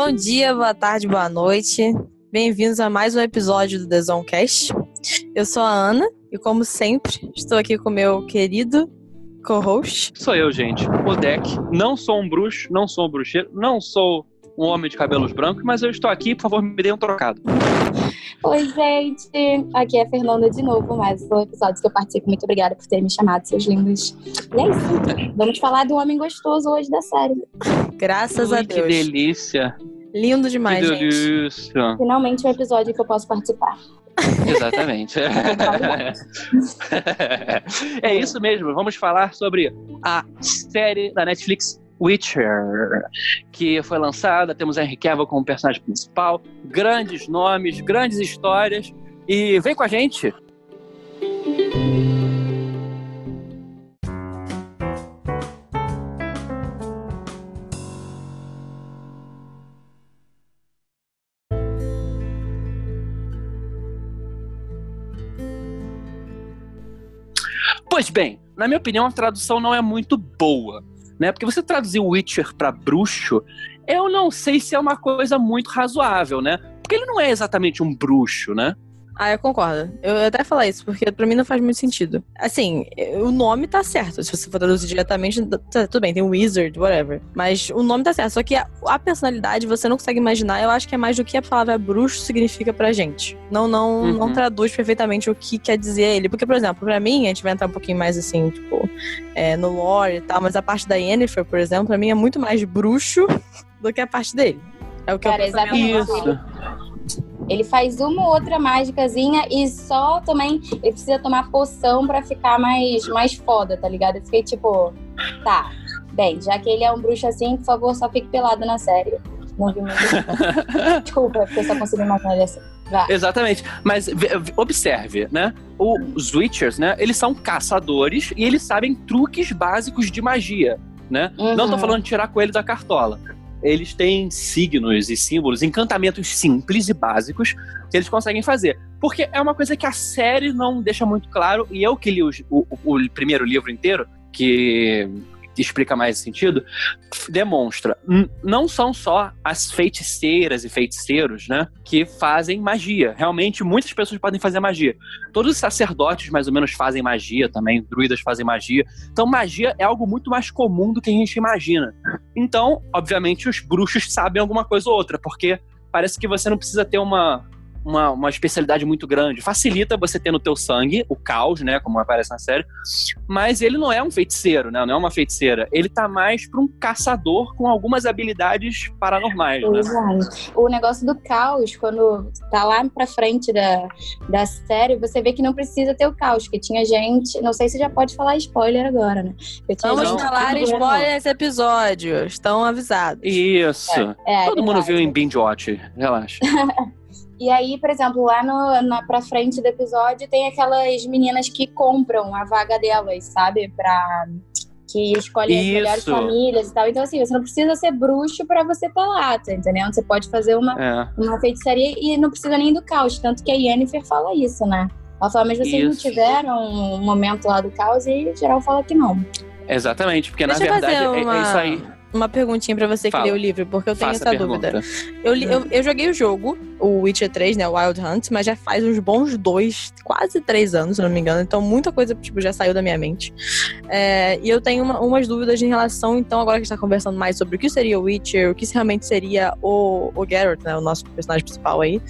Bom dia, boa tarde, boa noite. Bem-vindos a mais um episódio do The Zonecast. Eu sou a Ana e, como sempre, estou aqui com meu querido co-host. Sou eu, gente. O Deck. Não sou um bruxo, não sou um bruxeiro, não sou um homem de cabelos brancos, mas eu estou aqui, por favor, me dê um trocado. Oi, gente. Aqui é a Fernanda de novo, mais um episódio que eu participo. Muito obrigada por terem me chamado, seus lindos. E é isso. Vamos falar do homem gostoso hoje da série. Graças Ui, a Deus. Que delícia. Lindo demais, que delícia. gente. Finalmente um episódio que eu posso participar. Exatamente. é isso mesmo. Vamos falar sobre a série da Netflix Witcher, que foi lançada. Temos Henry Cavill como personagem principal, grandes nomes, grandes histórias. E vem com a gente! Pois bem, na minha opinião, a tradução não é muito boa né? Porque você traduzir Witcher para bruxo, eu não sei se é uma coisa muito razoável, né? Porque ele não é exatamente um bruxo, né? Ah, eu concordo. Eu até falar isso, porque pra mim não faz muito sentido. Assim, o nome tá certo. Se você for traduzir diretamente, tá, tudo bem, tem Wizard, whatever. Mas o nome tá certo. Só que a, a, personalidade você não consegue imaginar. Eu acho que é mais do que a palavra bruxo significa pra gente. Não, não, uhum. não traduz perfeitamente o que quer dizer ele. Porque, por exemplo, pra mim, a gente vai entrar um pouquinho mais assim, tipo, é, no lore e tal, mas a parte da Yennefer, por exemplo, pra mim é muito mais bruxo do que a parte dele. É o que Cara, eu exatamente. Isso. Ele faz uma ou outra mágicazinha e só também ele precisa tomar poção para ficar mais, mais foda, tá ligado? Eu fiquei tipo, tá, bem, já que ele é um bruxo assim, por favor, só fique pelado na série. Não vi muito. Desculpa, porque eu só consegui imaginar ele assim. Vai. Exatamente. Mas observe, né? Os Witchers, né? Eles são caçadores e eles sabem truques básicos de magia, né? Uhum. Não tô uhum. falando de tirar coelho da cartola eles têm signos e símbolos, encantamentos simples e básicos que eles conseguem fazer. Porque é uma coisa que a série não deixa muito claro, e eu que li o, o, o primeiro livro inteiro, que explica mais sentido, demonstra não são só as feiticeiras e feiticeiros, né, que fazem magia. Realmente muitas pessoas podem fazer magia. Todos os sacerdotes mais ou menos fazem magia também, druidas fazem magia. Então magia é algo muito mais comum do que a gente imagina. Então, obviamente os bruxos sabem alguma coisa ou outra, porque parece que você não precisa ter uma uma, uma especialidade muito grande. Facilita você ter no teu sangue o caos, né? Como aparece na série. Mas ele não é um feiticeiro, né? Não é uma feiticeira. Ele tá mais pra um caçador com algumas habilidades paranormais, né? Exato. O negócio do caos, quando tá lá pra frente da, da série, você vê que não precisa ter o caos, que tinha gente. Não sei se já pode falar spoiler agora, né? Vamos falar spoiler nesse episódio. Estão avisados. Isso. É, é, Todo é mundo viu em Binge Watch. Relaxa. E aí, por exemplo, lá no, na, pra frente do episódio tem aquelas meninas que compram a vaga delas, sabe? Pra. Que escolhem as melhores famílias e tal. Então, assim, você não precisa ser bruxo para você estar tá lá, tá entendendo? Você pode fazer uma, é. uma feitiçaria e não precisa nem do caos. Tanto que a Yennefer fala isso, né? Ela fala, mas vocês isso. não tiveram um momento lá do caos e geral fala que não. Exatamente, porque Deixa na verdade uma... é, é isso aí uma perguntinha para você Fala. que leu o livro, porque eu tenho Faça essa dúvida. Eu, eu, eu, joguei o jogo, o Witcher 3, né, Wild Hunt, mas já faz uns bons dois, quase três anos, se não me engano. Então muita coisa, tipo, já saiu da minha mente. É, e eu tenho uma, umas dúvidas em relação, então, agora que a gente tá conversando mais sobre o que seria o Witcher, o que realmente seria o, o Geralt, né, o nosso personagem principal aí.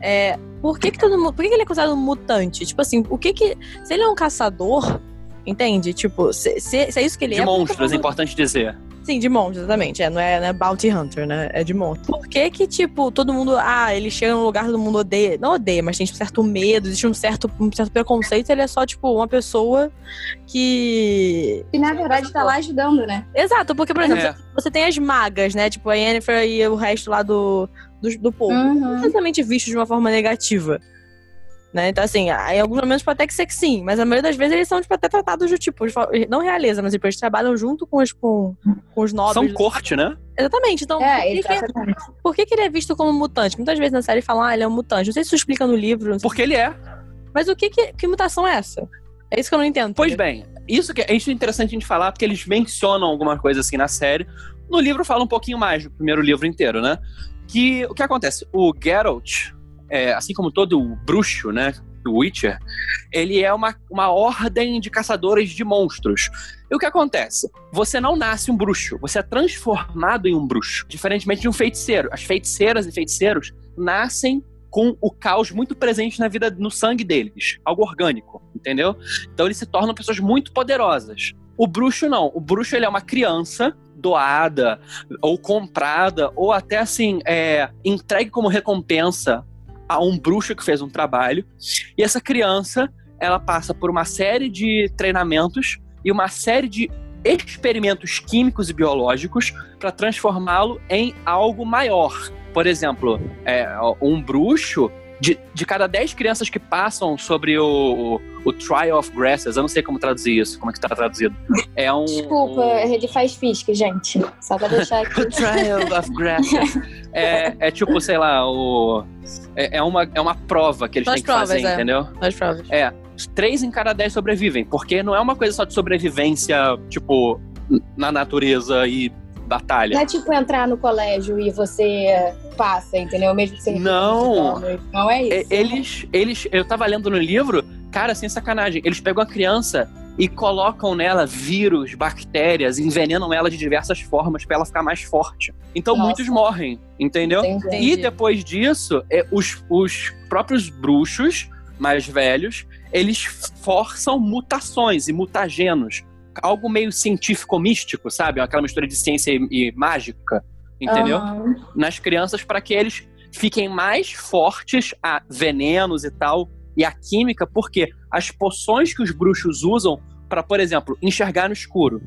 É, por que que, todo, por que, que ele é considerado um mutante? Tipo assim, o que que... Se ele é um caçador... Entende? Tipo, se, se, se é isso que ele de é. De monstros, é importante dizer. Sim, de monstros, exatamente. É, não, é, não é Bounty Hunter, né? É de monstros. Por que que, tipo, todo mundo. Ah, ele chega num lugar que todo mundo odeia. Não odeia, mas tem tipo, um certo medo, existe um certo, um certo preconceito. Ele é só, tipo, uma pessoa que. Que na verdade tá lá ajudando, né? Exato, porque, por exemplo, é. você tem as magas, né? Tipo, a Yennefer e o resto lá do, do, do povo. Uhum. Não exatamente visto de uma forma negativa. Né? Então, assim, em alguns momentos pode até que ser que sim, mas a maioria das vezes eles são, tipo, até tratados de, tipo, não realeza, mas tipo, eles trabalham junto com os, com, com os nobres. São corte, né? Exatamente. Então, é, por, que que, por que, que, ele é visto como mutante? Muitas vezes na série falam, ah, ele é um mutante. Não sei se isso explica no livro. Porque ele é. Mas o que, que, que mutação é essa? É isso que eu não entendo. Pois bem, isso que é isso é interessante a gente falar, porque eles mencionam alguma coisa assim na série. No livro fala um pouquinho mais, do primeiro livro inteiro, né? Que o que acontece? O Geralt, é, assim como todo bruxo, né? Do Witcher, ele é uma, uma ordem de caçadores de monstros. E o que acontece? Você não nasce um bruxo, você é transformado em um bruxo. Diferentemente de um feiticeiro. As feiticeiras e feiticeiros nascem com o caos muito presente na vida, no sangue deles. Algo orgânico, entendeu? Então eles se tornam pessoas muito poderosas. O bruxo não. O bruxo ele é uma criança doada ou comprada ou até assim é, entregue como recompensa a um bruxo que fez um trabalho. E essa criança ela passa por uma série de treinamentos e uma série de experimentos químicos e biológicos para transformá-lo em algo maior. Por exemplo, é, um bruxo de, de cada 10 crianças que passam sobre o, o, o, Trial of Grasses, eu não sei como traduzir isso, como é que está traduzido. É um. Desculpa, um... ele faz fisque, gente. Só pra deixar aqui. o Trial of Grasses. é, é tipo, sei lá, o. É, é, uma, é uma prova que eles têm que provas, fazer, é. entendeu? As provas. É. Três em cada dez sobrevivem, porque não é uma coisa só de sobrevivência, tipo, na natureza e batalha. Não é tipo entrar no colégio e você passa, entendeu? Mesmo sem Não. Não é isso. Eles, eles, eu tava lendo no livro, cara, sem sacanagem, eles pegam a criança e colocam nela vírus, bactérias, envenenam ela de diversas formas para ela ficar mais forte. Então Nossa. muitos morrem, entendeu? Entendi. E depois disso, é, os, os próprios bruxos mais velhos, eles forçam mutações e mutagenos algo meio científico-místico, sabe? Aquela mistura de ciência e, e mágica, entendeu? Uhum. Nas crianças para que eles fiquem mais fortes a venenos e tal e a química, porque as poções que os bruxos usam para, por exemplo, enxergar no escuro.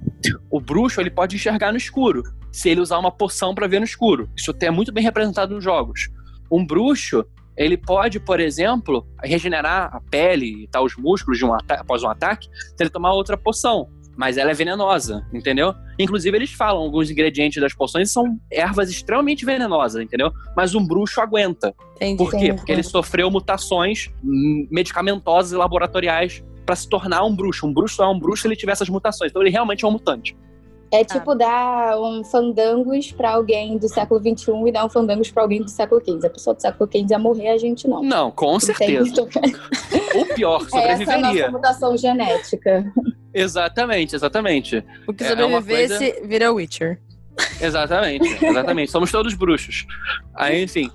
O bruxo ele pode enxergar no escuro se ele usar uma poção para ver no escuro. Isso é muito bem representado nos jogos. Um bruxo ele pode, por exemplo, regenerar a pele e tal, os músculos de um após um ataque se ele tomar outra poção mas ela é venenosa, entendeu? Inclusive, eles falam alguns ingredientes das poções são ervas extremamente venenosas, entendeu? Mas um bruxo aguenta. Entendi, Por quê? Entendi. Porque ele sofreu mutações medicamentosas e laboratoriais para se tornar um bruxo. Um bruxo só é um bruxo se ele tiver essas mutações. Então, ele realmente é um mutante. É tipo ah. dar um fandangos para alguém do século XXI e dar um fandangos para alguém do século XV. A pessoa do século XV ia morrer, a gente não. Não, com certeza. Ou pior, sobreviveria. Essa é a nossa mutação genética. Exatamente, exatamente. O que sobrevivesse é coisa... vira Witcher. Exatamente, exatamente. Somos todos bruxos. Aí, enfim.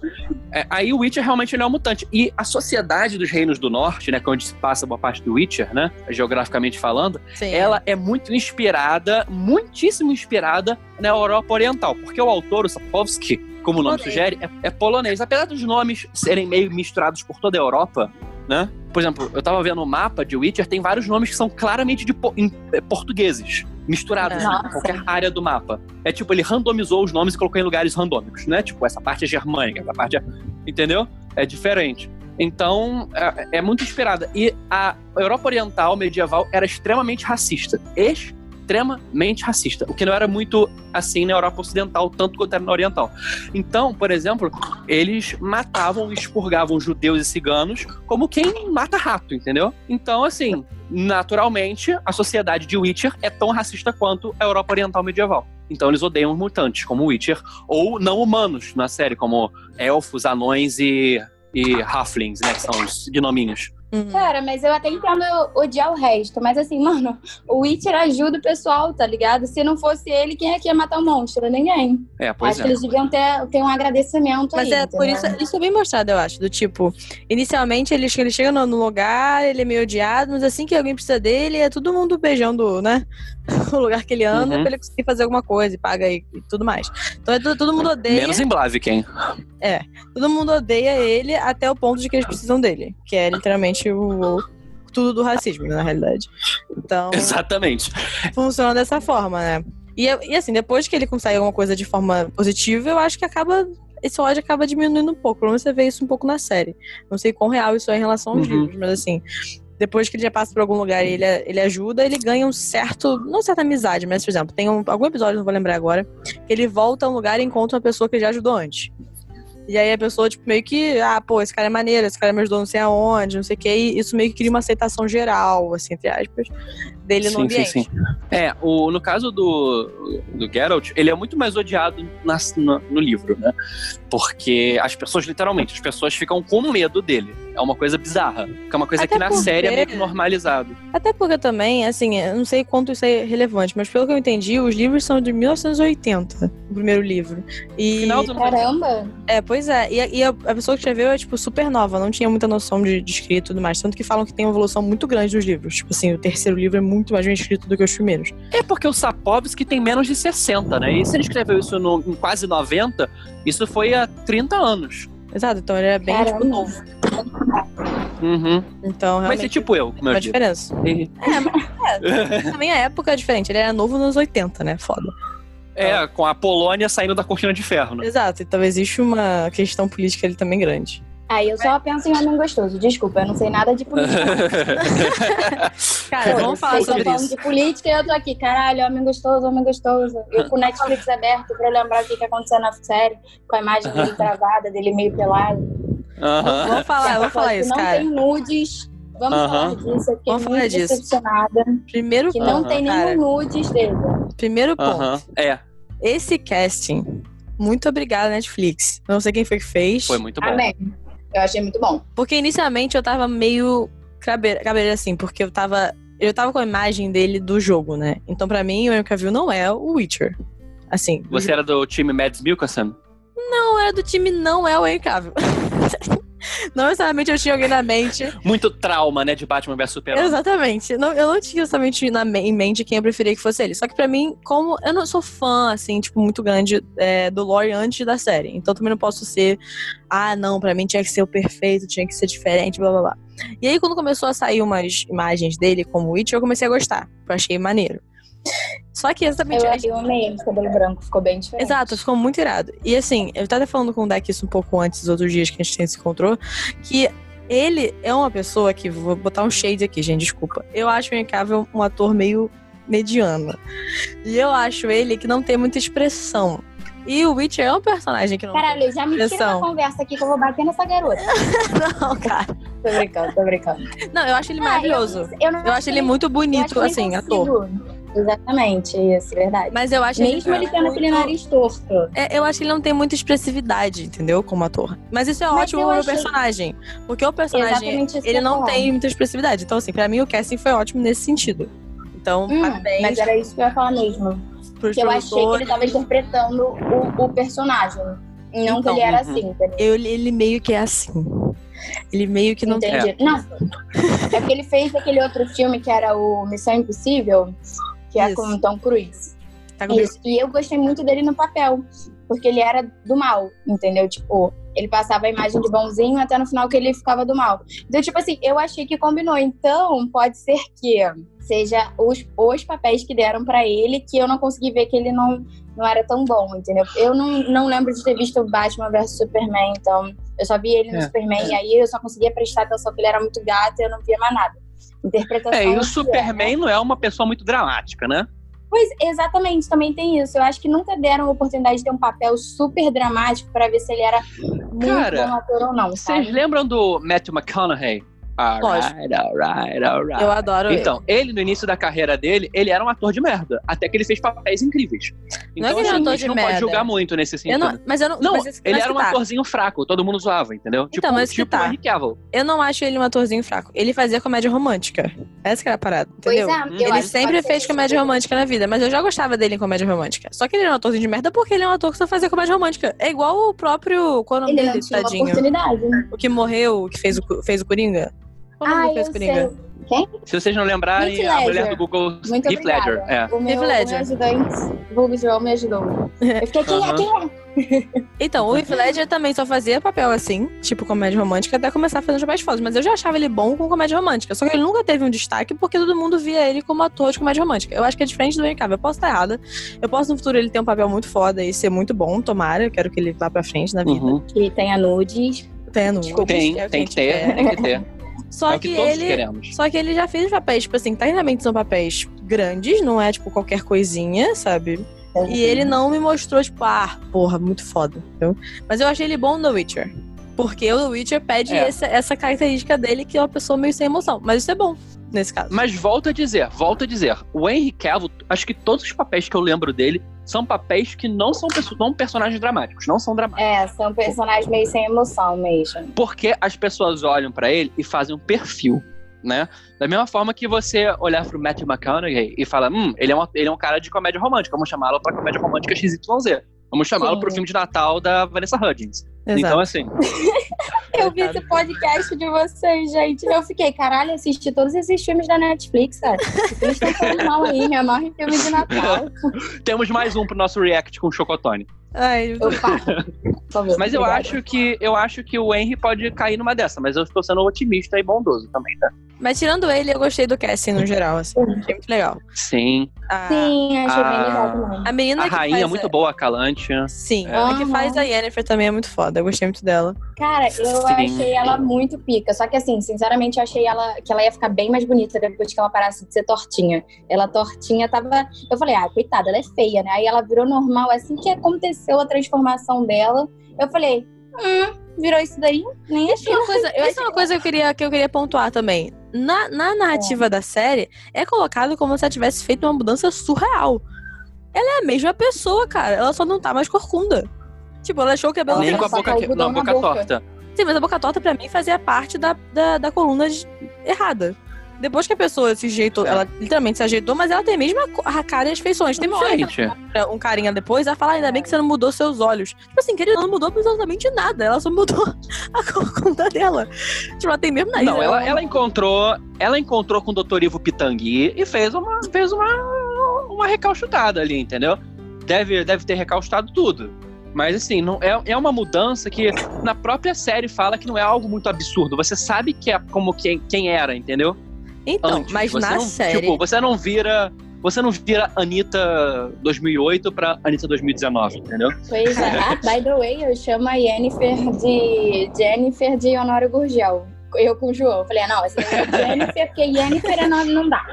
É, aí o Witcher realmente é um mutante. E a sociedade dos reinos do norte, né? Que é onde se passa boa parte do Witcher, né? Geograficamente falando, Sim. ela é muito inspirada, muitíssimo inspirada na Europa Oriental. Porque o autor, o Sapkowski, como o nome sugere, é, é polonês. Apesar dos nomes serem meio misturados por toda a Europa, né? Por exemplo, eu tava vendo o mapa de Witcher, tem vários nomes que são claramente de po é, portugueses, misturados em qualquer área do mapa. É tipo, ele randomizou os nomes e colocou em lugares randômicos, né? Tipo, essa parte é germânica, essa parte é. Entendeu? É diferente. Então, é, é muito inspirada. E a Europa Oriental medieval era extremamente racista. Extremamente extremamente racista, o que não era muito assim na Europa Ocidental, tanto quanto era na Oriental. Então, por exemplo, eles matavam e expurgavam judeus e ciganos como quem mata rato, entendeu? Então, assim, naturalmente, a sociedade de Witcher é tão racista quanto a Europa Oriental medieval. Então eles odeiam os mutantes, como Witcher, ou não humanos na série, como elfos, anões e, e halflings, né, que são os gnominhos. Uhum. Cara, mas eu até entendo odiar o resto. Mas assim, mano, o Witcher ajuda o pessoal, tá ligado? Se não fosse ele, quem é que ia matar o monstro? Ninguém. É, pois acho é. que eles deviam ter, ter um agradecimento Mas aí, é entendeu? por isso, isso é bem mostrado, eu acho. Do tipo, inicialmente ele, ele chega no, no lugar, ele é meio odiado, mas assim que alguém precisa dele, é todo mundo beijando, né? o lugar que ele anda uhum. pra ele conseguir fazer alguma coisa e paga e, e tudo mais. Então é, todo mundo odeia. Menos em Blaviken. É. Todo mundo odeia ele até o ponto de que eles precisam dele. Que é literalmente o, tudo do racismo, na realidade. Então. Exatamente. Funciona dessa forma, né? E, e assim, depois que ele consegue alguma coisa de forma positiva, eu acho que acaba esse ódio acaba diminuindo um pouco. Pelo menos você vê isso um pouco na série. Não sei quão real isso é em relação aos uhum. livros, mas assim, depois que ele já passa por algum lugar e ele, ele ajuda, ele ganha um certo. Não certa amizade, mas, por exemplo, tem um, algum episódio, não vou lembrar agora, que ele volta a um lugar e encontra uma pessoa que já ajudou antes. E aí a pessoa, tipo, meio que, ah, pô, esse cara é maneiro, esse cara me ajudou não sei aonde, não sei o quê. E isso meio que cria uma aceitação geral, assim, entre aspas, dele sim, no ambiente. Sim, sim. É, o, no caso do, do Geralt, ele é muito mais odiado na, no, no, livro, né? Porque as pessoas, literalmente, as pessoas ficam com medo dele. É uma coisa bizarra. Que é uma coisa Até que na porque... série é meio normalizado. Até porque também, assim, eu não sei quanto isso é relevante, mas pelo que eu entendi, os livros são de 1980, o primeiro livro. E... Final do Caramba! É, pois é. E, e a, a, pessoa que escreveu é, tipo, super nova, não tinha muita noção de, de escrito e tudo mais. Tanto que falam que tem uma evolução muito grande dos livros. Tipo assim, o terceiro livro é muito mais bem escrito do que os primeiros. É porque o Sapovski tem menos de 60, né? E se ele escreveu isso no, em quase 90, isso foi há 30 anos. Exato, então ele é bem tipo, novo. Uhum. Então, Mas é tipo eu, como eu uma diferença. É, mas é, também a época é diferente. Ele era novo nos 80, né? Foda. É, com a Polônia saindo da cortina de ferro, né? Exato, então existe uma questão política ali também grande. Aí eu só penso em homem gostoso. Desculpa, eu não sei nada de política. Cara, vamos falar sobre isso. de política e eu tô aqui, caralho, homem gostoso, homem gostoso. Eu com o Netflix aberto pra lembrar o que, que aconteceu na série, com a imagem dele travada, dele meio pelado. Uhum. Vamos falar, vamos falar isso, não cara. Não tem nudes. Vamos uhum. falar disso. Eu fiquei vamos muito decepcionada. Primeiro que não tem nenhum nudes dele. Primeiro ponto. É. Esse casting muito obrigada, Netflix. Não sei quem foi que fez. Foi muito bom. Amém. Eu achei muito bom. Porque inicialmente eu tava meio cabreira assim, porque eu tava. Eu tava com a imagem dele do jogo, né? Então, pra mim, o Henry Cavill não é o Witcher. Assim. Você era do time Mads Mikkelsen? Não, era do time não é o Henry Cavill. Não necessariamente eu tinha alguém na mente. Muito trauma, né, de Batman vs Superman. Exatamente. Não, eu não tinha necessariamente na, em mente quem eu preferia que fosse ele. Só que pra mim, como eu não sou fã, assim, tipo, muito grande é, do lore antes da série. Então também não posso ser, ah, não, pra mim tinha que ser o perfeito, tinha que ser diferente, blá blá blá. E aí, quando começou a sair umas imagens dele como Witch, eu comecei a gostar. Eu achei maneiro. Só que exatamente. Eu amei o cabelo branco, ficou bem diferente. Exato, ficou muito irado. E assim, eu tava falando com o Deck isso um pouco antes, dos outros dias que a gente se encontrou, que ele é uma pessoa que, vou botar um shade aqui, gente, desculpa. Eu acho o Henry um ator meio mediano. E eu acho ele que não tem muita expressão. E o Witcher é um personagem que não Caralho, tem já me tira da conversa aqui que eu vou bater nessa garota. não, cara. Tô brincando, tô brincando. Não, eu acho ele ah, maravilhoso. Eu, eu, eu acho ele muito bonito, assim, ator. Exatamente, isso, verdade. Mas eu acho Mesmo ele, ele tendo aquele nariz torto. É, eu acho que ele não tem muita expressividade, entendeu? Como ator. Mas isso é Mas ótimo pro achei... personagem. Porque o personagem, ele não tem muita expressividade. Então, assim, pra mim o casting foi ótimo nesse sentido. Então, hum, parabéns. Mas era isso que eu ia falar mesmo. Porque eu achei que ele tava interpretando o, o personagem. Não então, que ele era uhum. assim. Eu, ele meio que é assim. Ele meio que não Entendi. tem. Não. É porque ele fez aquele outro filme que era o Missão Impossível que é Isso. com o Tom Cruise. Tá Isso. E eu gostei muito dele no papel, porque ele era do mal, entendeu? Tipo, ele passava a imagem de bonzinho até no final que ele ficava do mal. Então, tipo assim, eu achei que combinou. Então, pode ser que seja os, os papéis que deram para ele que eu não consegui ver que ele não, não era tão bom, entendeu? Eu não, não lembro de ter visto Batman vs Superman, então eu só vi ele no é. Superman e aí eu só conseguia prestar atenção que ele era muito gato e eu não via mais nada interpretação. É, e o Superman é, né? não é uma pessoa muito dramática, né? Pois, exatamente, também tem isso. Eu acho que nunca deram a oportunidade de ter um papel super dramático para ver se ele era muito Cara, bom ator ou não. Vocês lembram do Matthew McConaughey? Alright, alright, alright. Eu adoro Então, ele. ele. no início da carreira dele, ele era um ator de merda. Até que ele fez papéis incríveis. Então, não é que assim, é um a gente não merda. pode julgar muito nesse sentido. Eu não, mas eu não. Não, mas ele era um tá. atorzinho fraco, todo mundo zoava, entendeu? Então, tipo, mas tipo tá. Henry Cavill. Eu não acho ele um atorzinho fraco. Ele fazia comédia romântica. Essa que era a parada, entendeu? Pois é, ele sempre fez comédia romântica na vida, mas eu já gostava dele em comédia romântica. Só que ele era um atorzinho de merda porque ele é um ator que só fazia comédia romântica. É igual o próprio. Qual é o nome dele, tadinho? O que morreu, o que fez o, fez o Coringa? Como ah, eu sei. Quem? Se vocês não lembrarem, a mulher do Google Muito Heath Ledger. É. O meu, Ledger. O meu ajudante, João, me ajudou. Eu fiquei, quem é, quem é? Então, o Heath Ledger também só fazia papel assim, tipo comédia romântica, até começar a fazer os papéis fodas. Mas eu já achava ele bom com comédia romântica. Só que ele nunca teve um destaque porque todo mundo via ele como ator de comédia romântica. Eu acho que é diferente do Henry Cavill. Eu posso estar errada. Eu posso no futuro ele ter um papel muito foda e ser muito bom, tomara. Eu quero que ele vá pra frente na vida. Uhum. Que tenha nudes. Tenha nudes. Tem, é tem que ter, tem que ter. Só é que, que ele, queremos. só que ele já fez papéis, tipo assim, tecnicamente são papéis grandes, não é tipo qualquer coisinha, sabe? É, e ele não me mostrou, tipo, ah, porra, muito foda. Entendeu? Mas eu achei ele bom no Witcher. Porque o Witcher pede é. essa, essa característica dele, que é uma pessoa meio sem emoção. Mas isso é bom. nesse caso. Mas volto a dizer, volto a dizer, o Henry Cavill, acho que todos os papéis que eu lembro dele são papéis que não são, não personagens dramáticos, não são dramáticos. É, são personagens meio sem emoção mesmo. Porque as pessoas olham para ele e fazem um perfil, né? Da mesma forma que você olhar pro Matthew McConaughey e fala, hum, ele é, uma, ele é um cara de comédia romântica, vamos chamá-lo pra comédia romântica XYZ. Vamos chamá-lo pro filme de Natal da Vanessa Hudgens. Exato. Então, assim. eu vi esse podcast de vocês, gente. Eu fiquei, caralho, assisti todos esses filmes da Netflix, cara. Eles estão falando mal aí, me amarro em filme de Natal. Temos mais um pro nosso react com o Chocotone. Ai, Opa. mas eu acho que eu acho que o Henry pode cair numa dessa, mas eu estou sendo otimista e bondoso também, tá? Mas tirando ele, eu gostei do casting no geral, assim. Achei muito legal. Sim. A, Sim, achei a, bem legal também. A menina a que rainha faz é muito boa, a Calante. Sim, é. a que faz a Yennefer também é muito foda. Eu gostei muito dela. Cara, eu Sim. achei ela muito pica. Só que assim, sinceramente, eu achei ela que ela ia ficar bem mais bonita depois que ela parasse de ser tortinha. Ela tortinha tava. Eu falei, ah, coitada, ela é feia, né? Aí ela virou normal. Assim que aconteceu a transformação dela, eu falei, hum, virou isso daí? Nem achei. Uma coisa, isso é uma coisa que eu queria, que eu queria pontuar também. Na, na narrativa é. da série, é colocado como se ela tivesse feito uma mudança surreal. Ela é a mesma pessoa, cara. Ela só não tá mais corcunda. Tipo, ela achou o cabelo... Nem com a boca, não, boca, boca torta. Sim, mas a boca torta pra mim fazia parte da, da, da coluna de... errada. Depois que a pessoa se ajeitou, ela literalmente se ajeitou, mas ela tem a mesma a cara e as feições. Tem um carinha depois, ela fala, ainda bem que você não mudou seus olhos. Tipo assim, querida, não mudou absolutamente nada. Ela só mudou a conta dela. Tipo, ela tem mesmo nariz. Não, ela, ela encontrou. Ela encontrou com o Dr. Ivo Pitangui e fez uma, fez uma, uma recalchutada ali, entendeu? Deve, deve ter recalchutado tudo. Mas assim, não é, é uma mudança que na própria série fala que não é algo muito absurdo. Você sabe que é como quem, quem era, entendeu? Então, Antes. mas você na não, série. Tipo, você não vira. Você não vira Anitta 2008 pra Anitta 2019, entendeu? Pois é. Ah, by the way, eu chamo a Jennifer de Jennifer de Honório Gurgel. Eu com o João. Eu falei, ah, não, essa é Jennifer, porque Jennifer é nome não dá.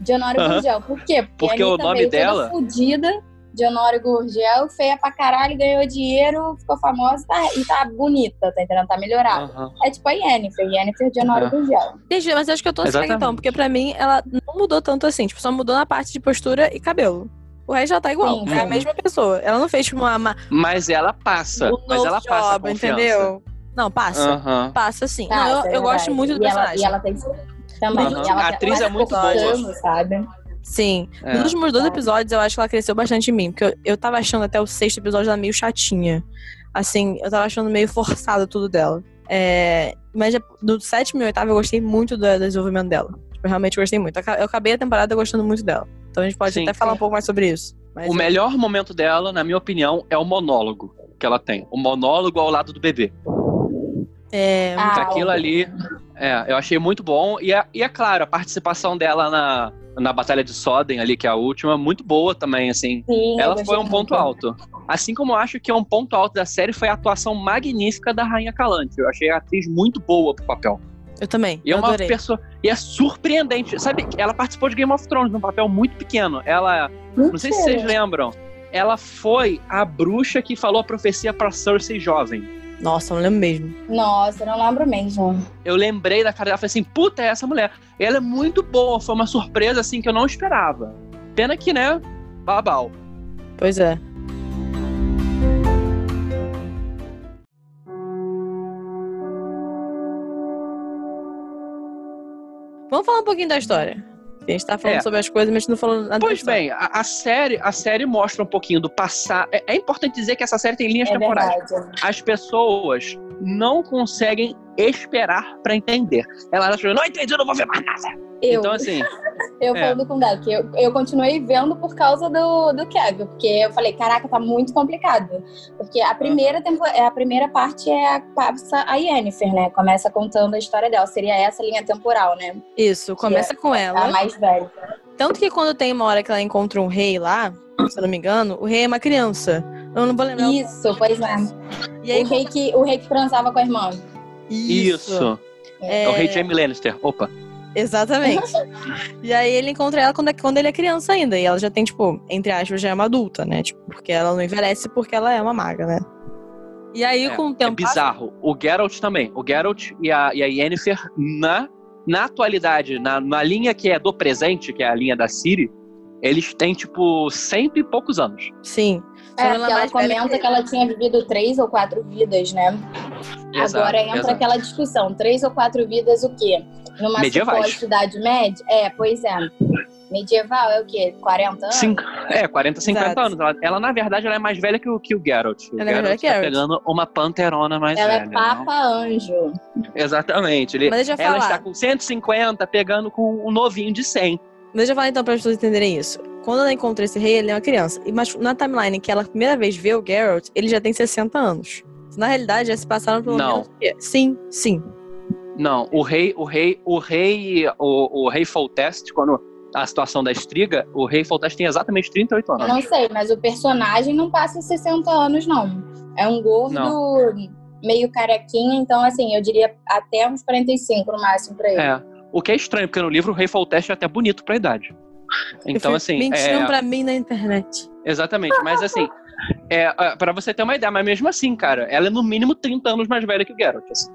De Honório uh -huh. Gurgel. Por quê? Porque, porque o nome dela. Fudida de Honório Gurgel, feia pra caralho, ganhou dinheiro, ficou famosa tá, e tá bonita, tá entendendo? Tá melhorada. Uhum. É tipo a Yennefer, Yennefer de Honório uhum. Gurgel. Entendi, mas acho que eu tô assim então, porque pra mim ela não mudou tanto assim, tipo, só mudou na parte de postura e cabelo. O resto já tá igual, Sim, é a mesma pessoa. Ela não fez tipo uma. Mas ela passa. Um mas ela passa. Job, entendeu? Não, passa. Uhum. Passa sim. Passa, não, eu, eu gosto muito do e personagem. Ela, e ela tem também. Uhum. Ela, a atriz é muito boa. Sabe? Sim. É. Nos últimos dois episódios, eu acho que ela cresceu bastante em mim. Porque eu, eu tava achando até o sexto episódio ela meio chatinha. Assim, eu tava achando meio forçado tudo dela. É, mas do sétimo e oitavo eu gostei muito do, do desenvolvimento dela. Tipo, eu realmente gostei muito. Eu acabei a temporada gostando muito dela. Então a gente pode Sim, até falar um pouco mais sobre isso. o eu... melhor momento dela, na minha opinião, é o monólogo que ela tem. O monólogo ao lado do bebê. É, ah, Aquilo ali, é, eu achei muito bom. E é, e é claro, a participação dela na, na Batalha de Soden ali, que é a última, muito boa também, assim. Sim, ela foi um ponto alto. Assim como eu acho que é um ponto alto da série foi a atuação magnífica da Rainha Calante. Eu achei a atriz muito boa pro papel. Eu também. E é uma adorei. pessoa. E é surpreendente. Sabe, ela participou de Game of Thrones num papel muito pequeno. Ela. Mentira. Não sei se vocês lembram. Ela foi a bruxa que falou a profecia para Cersei jovem. Nossa, não lembro mesmo. Nossa, não lembro mesmo. Eu lembrei da cara dela, falei assim, puta, é essa mulher. Ela é muito boa, foi uma surpresa, assim, que eu não esperava. Pena que, né, babau. Pois é. Vamos falar um pouquinho da história. A gente tá falando é. sobre as coisas, mas não falando nada Pois bem, a, a, série, a série mostra um pouquinho do passado. É, é, importante dizer que essa série tem linhas é temporais. Verdade. As pessoas não conseguem esperar para entender. Elas acham, não entendi, eu não vou ver mais nada. Eu. Então, assim. eu é. falo com o Deck, eu, eu continuei vendo por causa do, do Kevin, porque eu falei, caraca, tá muito complicado. Porque a primeira, tempo, a primeira parte é a, passa a Yennefer, né? Começa contando a história dela. Seria essa linha temporal, né? Isso, começa é com ela. A mais velha. Tanto que quando tem uma hora que ela encontra um rei lá, se eu não me engano, o rei é uma criança. Eu não vou lembrar. Isso, pois é. E aí, o, rei que, o rei que transava com a irmã. Isso. Isso. É... é o rei Jaime Lannister. Opa. Exatamente. e aí ele encontra ela quando, é, quando ele é criança ainda. E ela já tem, tipo, entre aspas, já é uma adulta, né? Tipo, porque ela não envelhece porque ela é uma maga, né? E aí, é, com o tempo. É bizarro. O Geralt também. O Geralt e a, e a Yennefer na na atualidade, na, na linha que é do presente, que é a linha da Siri, eles têm, tipo, cento e poucos anos. Sim. É, ela, ela comenta que... que... ela tinha vivido três ou quatro vidas, né? Exato, Agora entra exato. aquela discussão: três ou quatro vidas, o quê? Numa Medievais. Idade média? É, pois é. Medieval é o quê? 40 anos? Cinco, é, 40, 50 Exato. anos. Ela, ela, na verdade, ela é mais velha que o, que o Geralt. O ela é Geralt é tá pegando uma panterona mais ela velha. Ela é papa não? anjo. Exatamente. Ele, Mas deixa eu ela falar. está com 150, pegando com um novinho de 100. Deixa eu falar então para as pessoas entenderem isso. Quando ela encontra esse rei, ele é uma criança. Mas na timeline que ela primeira vez vê o Geralt, ele já tem 60 anos. Na realidade, já se passaram pelo Não. menos... Sim, sim. Não, o rei, o rei, o rei, o, o rei Foltest, quando a situação da estriga, o rei Foltest tem exatamente 38 anos. Eu não sei, mas o personagem não passa 60 anos, não. É um gordo não. meio carequinha, então assim, eu diria até uns 45 no máximo pra ele. É. O que é estranho, porque no livro o rei Foltest é até bonito pra idade. Então, assim. Mentiram é... pra mim na internet. Exatamente, mas assim. É, para você ter uma ideia, mas mesmo assim, cara, ela é no mínimo 30 anos mais velha que o Geralt. Assim.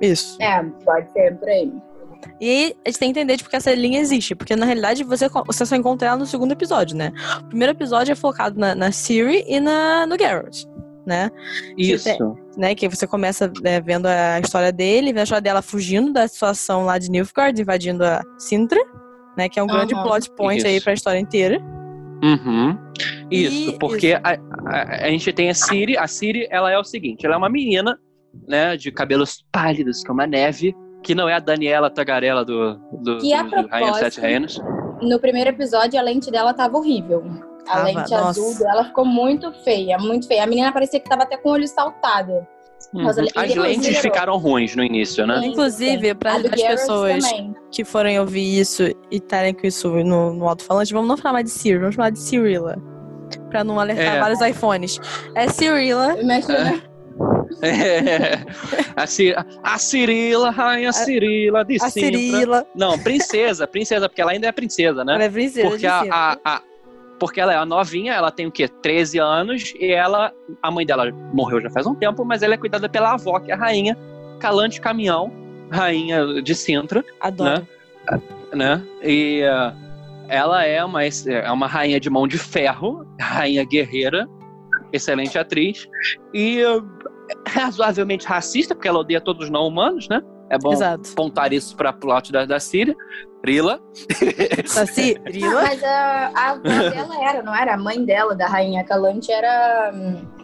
Isso. É, pode ser por aí. E aí, a gente tem que entender tipo, que essa linha existe, porque na realidade você, você só encontra ela no segundo episódio, né? O primeiro episódio é focado na, na Siri e na, no Geralt, né? Isso. Que, tem, né, que você começa né, vendo a história dele, vendo a história dela fugindo da situação lá de Nilfgaard, invadindo a Sintra, né? Que é um uhum. grande plot point Isso. aí pra história inteira. Uhum. Isso, e, porque isso. A, a, a, gente tem a Siri. A Siri, ela é o seguinte: ela é uma menina, né, de cabelos pálidos como a neve, que não é a Daniela Tagarela do, do, que, do, do Rainha Sete Reinos. No primeiro episódio, a lente dela tava horrível. A Tava, lente nossa. azul dela ficou muito feia, muito feia. A menina parecia que tava até com o olho saltado. Uhum. As lentes ficaram ruins no início, né? Sim, Inclusive, para as pessoas também. que forem ouvir isso e estarem com isso no, no alto-falante, vamos não falar mais de Siri, vamos falar de Cirilla. Pra não alertar É. vários iPhones. É Cirilla. Imagina. É. A, Ci- a Cirila, rainha Cirila de A Sintra. Cirila. Não, princesa, princesa, porque ela ainda é princesa, né? Ela é princesa Porque a- porque ela é a novinha, ela tem o quê? 13 anos e ela, a mãe dela morreu já faz um tempo, mas ela é cuidada pela avó, que é a rainha Calante Caminhão, rainha de Sintra, Adoro. né? E uh, ela é uma, é uma rainha de mão de ferro, rainha guerreira, excelente atriz e uh, razoavelmente racista, porque ela odeia todos os não humanos, né? É bom Exato. apontar isso para plot da, da Síria. Rila. A Cirilla. Mas a, a avó dela era, não era? A mãe dela, da Rainha Calante, era. hum,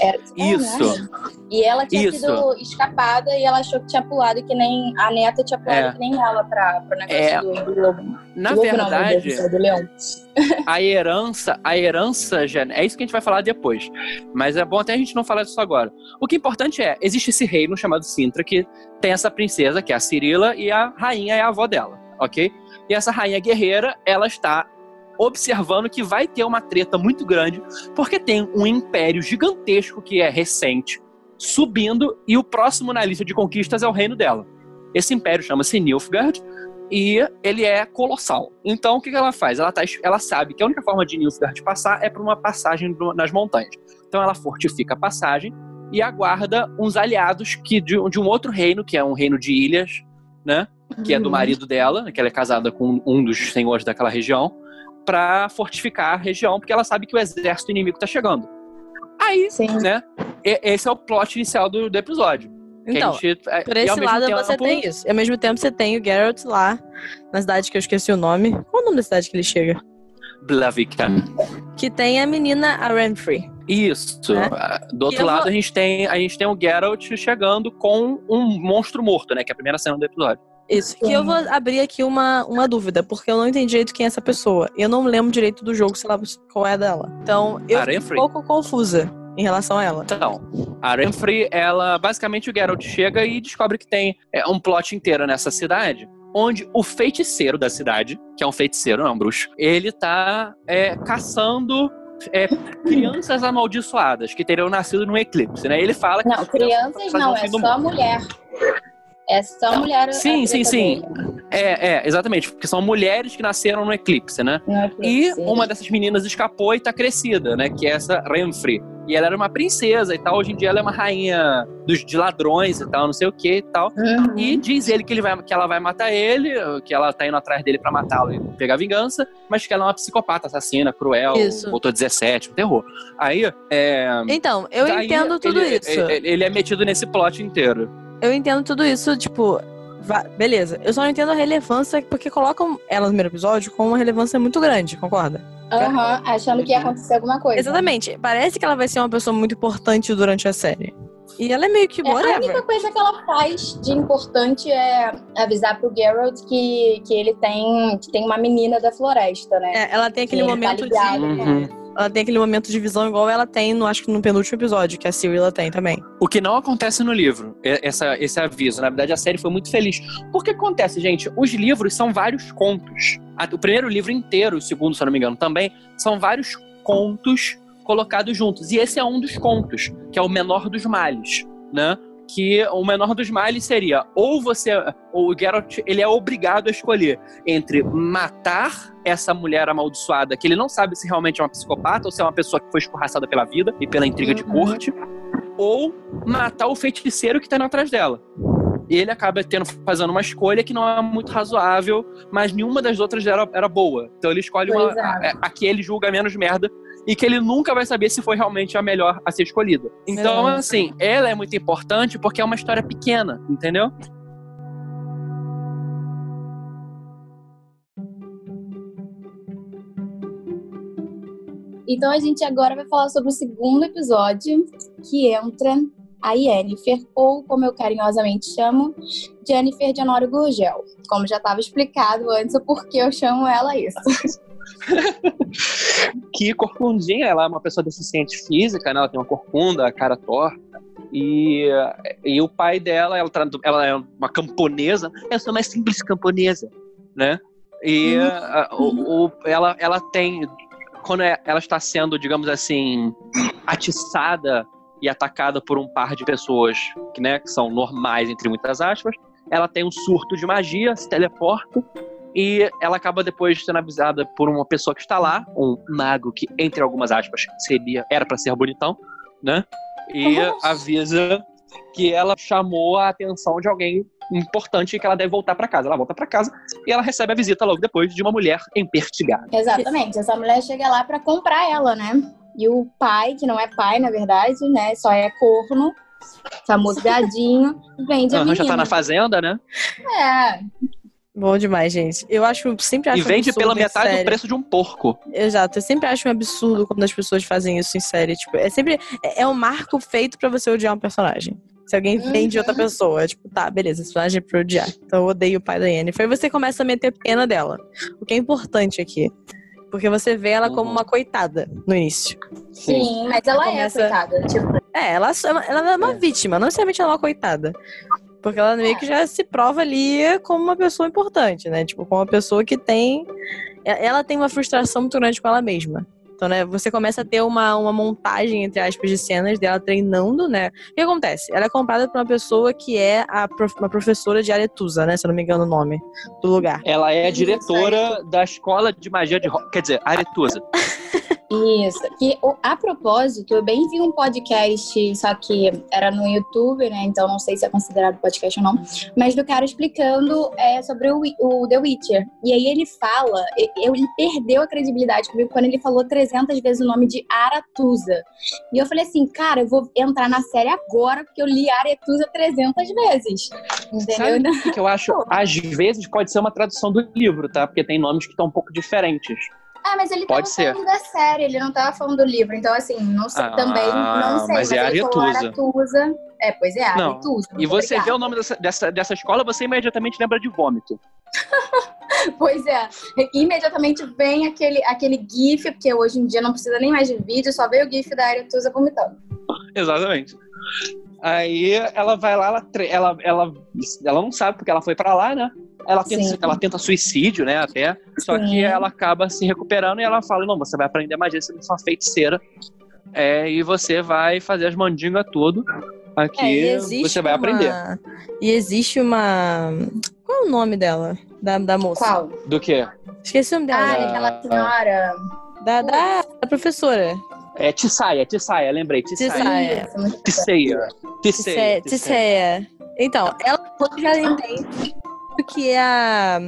era Isso. E ela tinha Isso. sido escapada e ela achou que tinha pulado, que nem a neta tinha pulado, É. que nem ela, pra, pro negócio É. do, do lobo. Na Do lobo não, verdade, do leão. a herança, a herança, é isso que a gente vai falar depois. Mas é bom até a gente não falar disso agora. O que é importante é, existe esse reino chamado Sintra que tem essa princesa, que é a Cirila, e a rainha é a avó dela, ok? E essa rainha guerreira, ela está observando que vai ter uma treta muito grande, porque tem um império gigantesco que é recente, subindo, e o próximo na lista de conquistas é o reino dela. Esse império chama-se Nilfgaard, e ele é colossal. Então, o que que ela faz? Ela, tá, ela sabe que a única forma de Nilfgaard passar é por uma passagem nas montanhas. Então, ela fortifica a passagem e aguarda uns aliados que de, de um outro reino, que é um reino de ilhas, né? Que é do Uhum. marido dela, que ela é casada com um dos senhores daquela região, para fortificar a região, porque ela sabe que o exército inimigo tá chegando. Aí, Sim. né? e- Esse é o plot inicial do, do episódio. Então, gente- é- por esse lado tempo- você tem isso. E ao mesmo tempo você tem o Geralt lá, na cidade que eu esqueci o nome. Qual o nome da cidade que ele chega? Blaviken. Que tem a menina, a Renfrey. Isso. Né? Ah, Do outro eu lado, vou- a gente tem a gente tem o Geralt chegando com um monstro morto, né? Que é a primeira cena do episódio. Isso. Que eu vou abrir aqui uma, uma dúvida, porque eu não entendi direito quem é essa pessoa. Eu não lembro direito do jogo, sei lá qual é dela. Então, eu fico um pouco confusa em relação a ela. Então, a Renfrey, ela basicamente o Geralt chega e descobre que tem é, um plot inteiro nessa cidade. Onde o feiticeiro da cidade, que é um feiticeiro, não é um bruxo, ele tá é, caçando é, crianças amaldiçoadas que teriam nascido num eclipse, né? Ele fala que Não, crianças crianças não, é só mundo. mulher. É só mulher. a Sim, sim, sim. dele. É, é, exatamente, porque são mulheres que nasceram no eclipse, né? Não é E eclipse. uma dessas meninas escapou e tá crescida, né? Que é essa Renfrey. E ela era uma princesa e tal. Hoje em dia ela é uma rainha dos, de ladrões e tal, não sei o que e tal. Uhum. E diz ele que, ele vai, que ela vai matar ele, que ela tá indo atrás dele para matá-lo e pegar vingança, mas que ela é uma psicopata, assassina, cruel, isso. botou 17, um terror. Aí, é... Então, eu entendo tudo ele, isso. Ele, ele é metido nesse plot inteiro. Eu entendo tudo isso, tipo, beleza. Eu só não entendo a relevância, porque colocam ela no primeiro episódio com uma relevância muito grande, concorda? Aham, uhum, achando que ia acontecer alguma coisa. Exatamente. Parece que ela vai ser uma pessoa muito importante durante a série. E ela é meio que whatever. É, a única coisa que ela faz de importante é avisar pro Geralt que, que ele tem, que tem uma menina da floresta, né? É, ela tem aquele momento tá de. Uhum ela tem aquele momento de visão igual ela tem, no, acho que no penúltimo episódio, que a Cyrilla tem também. O que não acontece no livro, essa, esse aviso. Na verdade, a série foi muito feliz. Porque acontece, gente, os livros são vários contos. O primeiro livro inteiro, o segundo, se eu não me engano, também, são vários contos colocados juntos. E esse é um dos contos, que é o menor dos males, né? Que o menor dos males seria ou você, ou o Geralt, ele é obrigado a escolher entre matar essa mulher amaldiçoada, que ele não sabe se realmente é uma psicopata ou se é uma pessoa que foi escorraçada pela vida e pela intriga uhum. de corte, ou matar o feiticeiro que tá indo atrás dela. E ele acaba tendo, fazendo uma escolha que não é muito razoável, mas nenhuma das outras era, era boa. Então ele escolhe uma, é. a, a, que ele julga menos merda e que ele nunca vai saber se foi realmente a melhor a ser escolhida. Então, é. assim, ela é muito importante porque é uma história pequena, entendeu? Então a gente agora vai falar sobre o segundo episódio, que entra a Yennefer, ou como eu carinhosamente chamo, Jennifer de Honório Gurgel. Como já estava explicado antes o porquê eu chamo ela isso. que corcundinha, ela é uma pessoa deficiente física, né? Ela tem uma corcunda, a cara torta. E, e o pai dela, ela, ela é uma camponesa, eu sou mais simples camponesa, né? E uhum. o, o, ela, ela tem, quando é, ela está sendo, digamos assim, atiçada e atacada por um par de pessoas que, né, que são normais, entre muitas aspas, ela tem um surto de magia, se teleporta e ela acaba depois sendo avisada por uma pessoa que está lá, um mago que, entre algumas aspas, seria era para ser bonitão, né? E Nossa. avisa que ela chamou a atenção de alguém importante e que ela deve voltar para casa. Ela volta para casa e ela recebe a visita logo depois de uma mulher empertigada. Exatamente. Essa mulher chega lá para comprar ela, né? E o pai, que não é pai, na verdade, né? Só é corno, famoso gadinho, vende uhum, a menina. Já tá na fazenda, né? É. Bom demais, gente. Eu acho, sempre acho E vende pela metade do preço de um porco. Exato. Eu sempre acho um absurdo quando as pessoas fazem isso em série. Tipo, é sempre. É, é um marco feito para você odiar um personagem. Se alguém vende uhum. outra pessoa, tipo, tá, beleza, esse personagem é pra odiar. Então eu odeio o pai da Yennefer. E você começa a meter pena dela. O que é importante aqui. Porque você vê ela como uhum. uma coitada no início. Sim, Sim mas ela, ela é começa... coitada. Tipo... É, ela, ela é uma é. vítima, não necessariamente ela é uma coitada. Porque ela meio que já se prova ali como uma pessoa importante, né? Tipo, como uma pessoa que tem. Ela tem uma frustração muito grande com ela mesma. Então, né, você começa a ter uma, uma montagem, entre aspas, de cenas dela treinando, né? O que acontece? Ela é comprada por uma pessoa que é a prof, uma professora de Aretusa, né? Se eu não me engano o nome do lugar. Ela é a diretora da escola de magia de... Quer dizer, Aretusa. Isso. E a propósito, eu bem vi um podcast, só que era no YouTube, né? Então não sei se é considerado podcast ou não. Mas do cara explicando é, sobre o, o The Witcher. E aí ele fala, eu, ele perdeu a credibilidade comigo quando ele falou 300 vezes o nome de Aratusa. E eu falei assim, cara, eu vou entrar na série agora porque eu li Aretusa 300 vezes. Entendeu? Sabe que eu acho? Às vezes pode ser uma tradução do livro, tá? Porque tem nomes que estão um pouco diferentes. Ah, mas ele Pode tava ser. falando da série, ele não tava falando do livro. Então, assim, não sei, ah, também não sei. Mas, é mas é Aritusa. É, pois é, Aritusa. E você obrigada. vê o nome dessa, dessa, dessa escola, você imediatamente lembra de vômito. pois é. Imediatamente vem aquele, aquele GIF, porque hoje em dia não precisa nem mais de vídeo, só vê o GIF da Aritusa vomitando. Exatamente. Aí ela vai lá, ela, ela, ela, ela não sabe porque ela foi para lá, né? Ela tenta, ela tenta suicídio, né, até. Só Sim. que ela acaba se recuperando e ela fala: não, você vai aprender magia, você é uma feiticeira. É, e você vai fazer as mandingas tudo. Aqui é, você vai aprender. Uma... E existe uma. Qual é o nome dela? Da, da moça? Qual? Do quê? Esqueci o nome dela. Ah, aquela senhora. Da, da, da professora. É Tissaia, Tissaia, lembrei. Tissaia. Tissaia. Tissaia. Tissaia. Então, ela já entende que, a,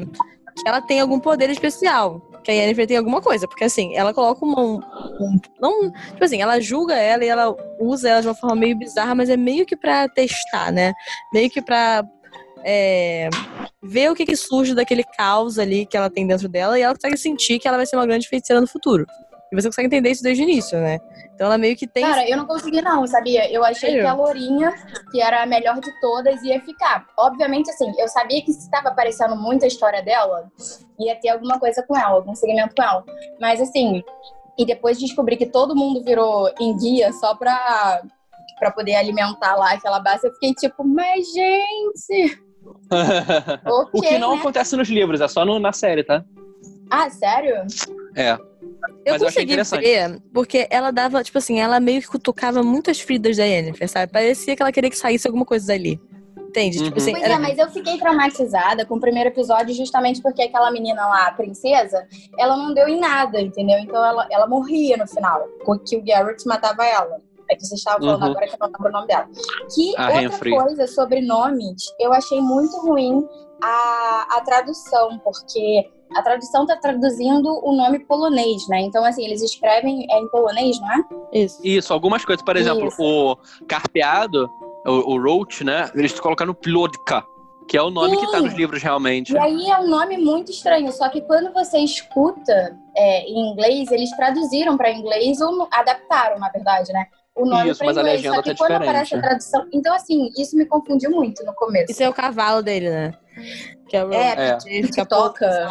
que ela tem algum poder especial que a Yennefer tem alguma coisa, porque assim, ela coloca uma. Um, um, não, tipo assim, ela julga ela e ela usa ela de uma forma meio bizarra, mas é meio que pra testar, né? Meio que pra é, ver o que, que surge daquele caos ali que ela tem dentro dela e ela consegue sentir que ela vai ser uma grande feiticeira no futuro. E você consegue entender isso desde o início, né? Então ela meio que tem. Cara, eu não consegui, não, sabia? Eu achei que a Lourinha, que era a melhor de todas, ia ficar. Obviamente, assim, eu sabia que se estava aparecendo muita história dela, ia ter alguma coisa com ela, algum segmento com ela. Mas assim, e depois descobri que todo mundo virou em guia só pra, pra poder alimentar lá aquela base, eu fiquei tipo, mas gente. Okay, o que não né? acontece nos livros, é só no, na série, tá? Ah, sério? É. Eu Mas consegui eu ver, porque ela dava, tipo assim, ela meio que cutucava muitas feridas da Yennefer, sabe? Parecia que ela queria que saísse alguma coisa dali. Entende? Tipo uhum. Tipo assim, pois era... é, mas eu fiquei traumatizada com o primeiro episódio justamente porque aquela menina lá, a princesa, ela não deu em nada, entendeu? Então ela, ela morria no final, que o Garrett matava ela. É que vocês estavam falando uhum. agora que eu não lembro o nome dela. Que a outra Renfrey. coisa sobre nomes, eu achei muito ruim a, a tradução, porque a tradução está traduzindo o nome polonês, né? Então, assim, eles escrevem é em polonês, não é? Isso. Isso, algumas coisas. Por exemplo, Isso. o carpeado, o, o roach, né? Eles colocam Plodka, que é o nome Sim. que está nos livros realmente. E aí é um nome muito estranho, só que quando você escuta é, em inglês, eles traduziram para inglês ou adaptaram, na verdade, né? O nome isso, mas inglês, a legenda só que tá quando diferente. aparece a tradução. Então, assim, isso me confundiu muito no começo. Isso é o cavalo dele, né? Que é o é, é. Pit toca.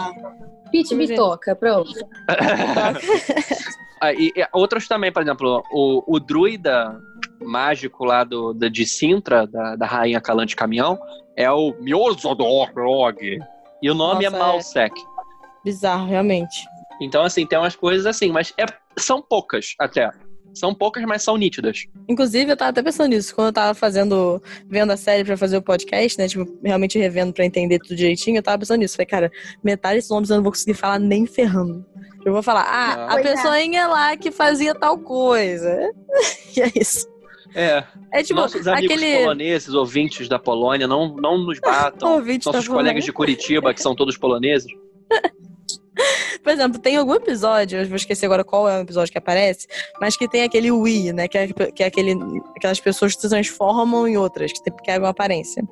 Pit Bitoca, pronto. ah, e, e, outros também, por exemplo, o, o druida mágico lá do, do, de Sintra, da, da rainha Calante Caminhão, é o Miozodorog. E o nome é Nossa, é Malsec. É bizarro, realmente. Então, assim, tem umas coisas assim, mas é, são poucas até. São poucas, mas são nítidas. Inclusive, eu tava até pensando nisso, quando eu tava fazendo, vendo a série pra fazer o podcast, né? Tipo, realmente revendo pra entender tudo direitinho, eu tava pensando nisso. Falei, cara, metade desses nomes eu não vou conseguir falar nem ferrando. Eu vou falar, ah, ah. a pessoinha é. lá que fazia tal coisa. e é isso. É. É tipo, Nossos amigos aquele... poloneses, ouvintes da Polônia, não, não nos batam. Nossos colegas de Curitiba, que são todos poloneses. Por exemplo, tem algum episódio, eu vou esquecer agora qual é o episódio que aparece, mas que tem aquele Wii, né? Que é, que é aquele, aquelas pessoas que se transformam em outras, que, tem, que é uma aparência.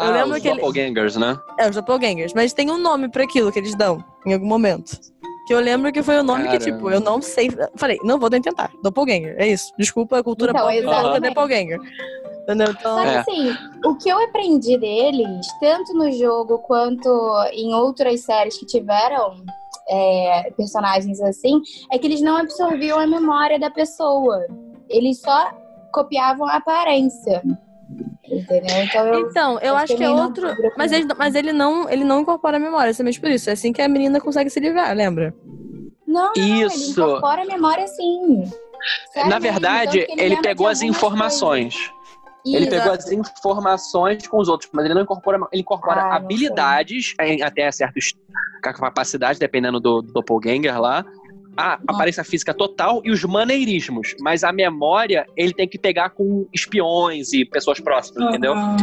Eu ah, lembro os que doppelgangers, ele... né? É, os doppelgangers. Mas tem um nome para aquilo que eles dão, em algum momento. Que eu lembro que foi o nome Cara. que, tipo, eu não sei. Falei, não vou nem tentar. Doppelganger, é isso. Desculpa a cultura então, pop, uh doppelganger. Entendeu? Então, Só que é. assim, o que eu aprendi deles, tanto no jogo quanto em outras séries que tiveram é, personagens assim, é que eles não absorviam a memória da pessoa. Eles só copiavam a aparência. Entendeu? Então, eu, então, eu, eu acho que é outro. Mas ele, mas ele não, ele não incorpora a memória, somente por isso. É assim que a menina consegue se livrar, lembra? Não, isso. ele incorpora a memória sim. Sério, Na verdade, ele, ele pegou as informações. Coisas. Ele pegou as informações com os outros, mas ele não incorpora, ele incorpora ah, habilidades em, até certas capacidades, dependendo do, do doppelganger lá. A aparência física total e os maneirismos. Mas a memória, ele tem que pegar com espiões e pessoas próximas, uhum. entendeu? Ah,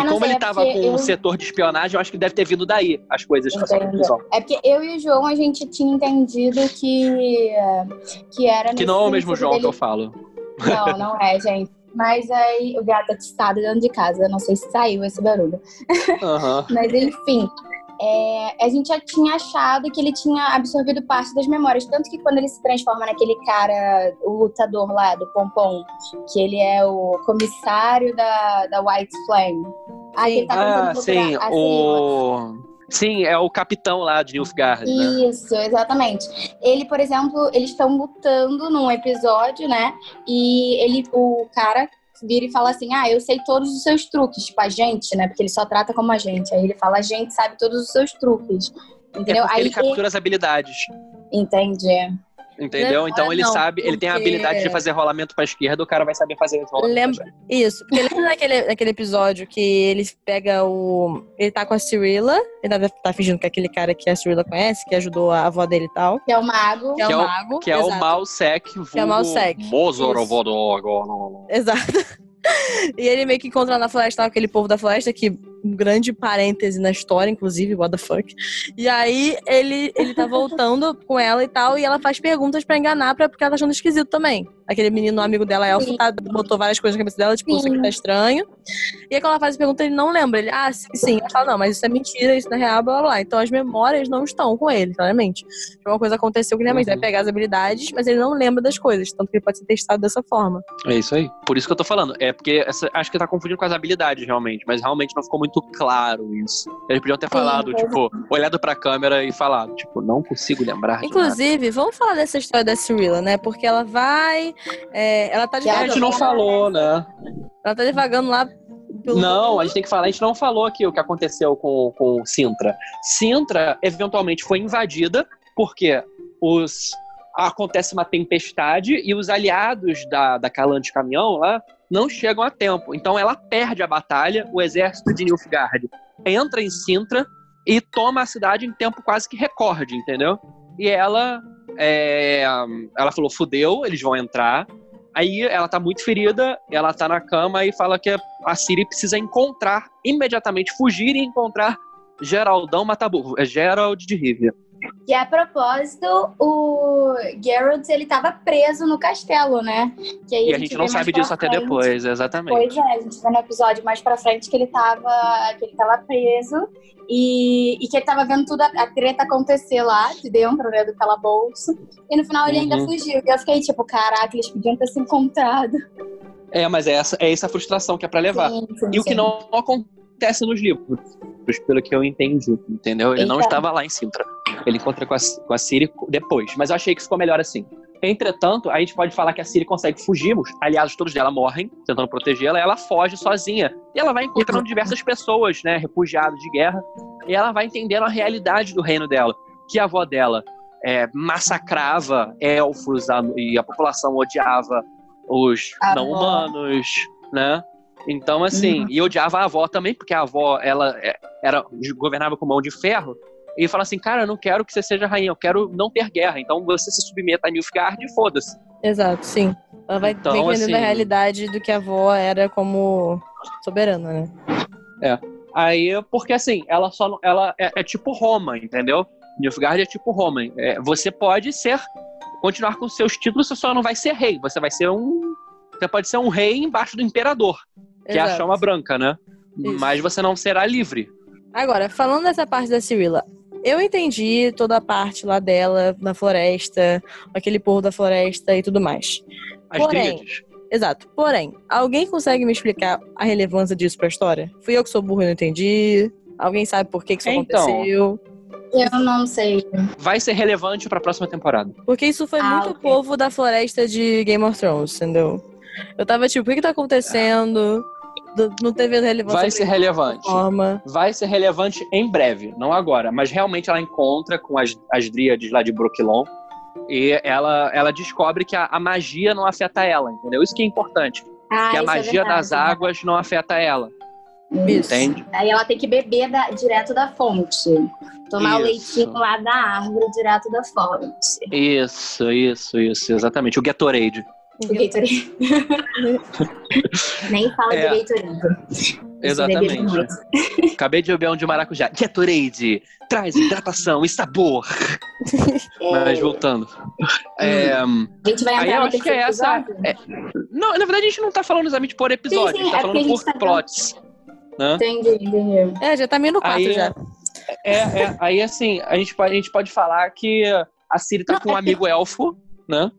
e como sei, ele estava é com eu... um setor de espionagem, eu acho que deve ter vido daí as coisas que É porque eu e o João, a gente tinha entendido que, que era. Que não é o mesmo João dele... que eu falo. Não, não é, gente. Mas aí o gato está dentro de casa. Não sei se saiu esse barulho. Uhum. Mas enfim. É, a gente já tinha achado que ele tinha absorvido parte das memórias. Tanto que quando ele se transforma naquele cara, o lutador lá do Pompom, que ele é o comissário da, da White Flame. Aí ele tá ah, sim, assim, o... Sim, é o capitão lá de Nilfgaard. Né? Isso, exatamente. Ele, por exemplo, eles estão lutando num episódio, né? E ele, o cara vira e fala assim: Ah, eu sei todos os seus truques, tipo a gente, né? Porque ele só trata como a gente. Aí ele fala: A gente sabe todos os seus truques. Entendeu? É Aí ele captura ele... as habilidades. Entendi. Entendeu? então ele não, sabe, ele tem a habilidade de fazer rolamento pra esquerda, o cara vai saber fazer esse rolamento. Lembra... Isso, porque lembra daquele, daquele episódio que ele pega o. Ele tá com a Cirilla, ele tá, tá fingindo que é aquele cara que a Cirilla conhece, que ajudou a avó dele e tal. Que é o mago. Que é, o mago. Que é o Malsec, que é o Malsec. Mozorovodog. Exato. e ele meio que encontra na floresta aquele povo da floresta que um grande parêntese na história, inclusive, what the fuck. E aí ele, ele tá voltando com ela e tal, e ela faz perguntas para enganar, pra, porque ela tá achando esquisito também. Aquele menino amigo dela, Elfo, tá, botou várias coisas na cabeça dela, tipo, sim. isso aqui tá estranho. E aí quando ela faz a pergunta, ele não lembra. Ele, ah, sim, sim. Ela fala, não, mas isso é mentira, isso não é real, blá blá blá. Então as memórias não estão com ele, claramente. Então, uma coisa aconteceu que realmente uhum. vai pegar as habilidades, mas ele não lembra das coisas, tanto que ele pode ser testado dessa forma. É isso aí. Por isso que eu tô falando. É porque essa, acho que tá confundindo com as habilidades, realmente, mas realmente não ficou muito claro isso. Eles podiam ter falado, Sim, tipo, olhado pra câmera e falado, tipo, não consigo lembrar. Inclusive, vamos falar dessa história da Cirilla, né? Porque ela vai. É, ela tá devagando. A gente não falou, né? Ela tá devagando lá não, a gente tem que falar, a gente não falou aqui o que aconteceu com, com Sintra. Sintra, eventualmente, foi invadida porque os acontece uma tempestade e os aliados da, da Calante Caminhão lá não chegam a tempo. Então ela perde a batalha, o exército de Nilfgaard entra em Sintra e toma a cidade em tempo quase que recorde, entendeu? E ela, é, ela falou, fudeu, eles vão entrar. Aí ela tá muito ferida, ela tá na cama e fala que a Siri precisa encontrar, imediatamente fugir e encontrar Geraldão Mataburro, é Gerald de Rivia. E a propósito, o Geralt ele tava preso no castelo, né? E a gente, a gente não sabe disso até depois, exatamente. Pois é, a gente vê no episódio mais pra frente que ele tava, que ele tava preso e, e que ele tava vendo tudo a, a treta acontecer lá, de dentro né, do calabouço. E no final ele uhum. ainda fugiu. E eu fiquei tipo, caraca, eles podiam ter se encontrado. É, mas é essa, é essa frustração que é pra levar. Sim, sim, e sim. o que não acontece nos livros, pelo que eu entendi, entendeu? Ele Eita. não estava lá em Sintra. Ele encontra com a, com a Siri depois, mas eu achei que ficou melhor assim. Entretanto, a gente pode falar que a Siri consegue fugir, aliados todos dela morrem, tentando protegê-la, ela foge sozinha. E ela vai encontrando diversas pessoas, né, refugiados de guerra, e ela vai entendendo a realidade do reino dela, que a avó dela é, massacrava elfos a, e a população odiava os não-humanos, né? Então, assim, uhum. e odiava a avó também, porque a avó, ela é, era governava com mão de ferro, e fala assim, cara, eu não quero que você seja rainha, eu quero não ter guerra, então você se submeta a Nilfgaard e foda-se. Exato, sim. Ela vai então, entendendo assim, a realidade do que a avó era como soberana, né? É. Aí, porque assim, ela só ela é, é tipo Roma, entendeu? Nilfgaard é tipo Roma. É, você pode ser continuar com seus títulos, você só não vai ser rei, você vai ser um você pode ser um rei embaixo do imperador, que Exato. é a chama branca, né? Isso. Mas você não será livre. Agora, falando dessa parte da Cirilla, eu entendi toda a parte lá dela, na floresta, aquele povo da floresta e tudo mais. As Porém. Exato. Porém, alguém consegue me explicar a relevância disso pra história? Fui eu que sou burro e não entendi? Alguém sabe por que, que isso então, aconteceu? Eu não sei. Vai ser relevante pra próxima temporada. Porque isso foi ah, muito okay. povo da floresta de Game of Thrones, entendeu? Eu tava tipo, o que, que tá acontecendo? Não teve relevância. Vai ser relevante. Forma. Vai ser relevante em breve, não agora. Mas realmente ela encontra com as, as dríades lá de Brooklyn e ela, ela descobre que a, a, magia não afeta ela, entendeu? Isso que é importante. Ah, que a é magia é verdade, das águas não afeta ela. Isso. Entende? Aí ela tem que beber da, direto da fonte. Tomar isso. o leitinho lá da árvore direto da fonte. Isso, isso, isso, exatamente. O Gatorade. O Gatorade. Nem fala é. de Gatorade. Exatamente. Acabei de beber um de maracujá. Gatorade traz hidratação e sabor. É. Mas voltando. É, a gente vai entrar aí eu acho que é essa. É, não, na verdade a gente não tá falando exatamente por episódio, sim, sim, a gente tá é falando por tá plots. Né? Entendi, entendi. É, já tá meio no 4 já. É, é, aí assim, a gente, pode, a gente pode falar que a Siri tá não, com um amigo elfo, né?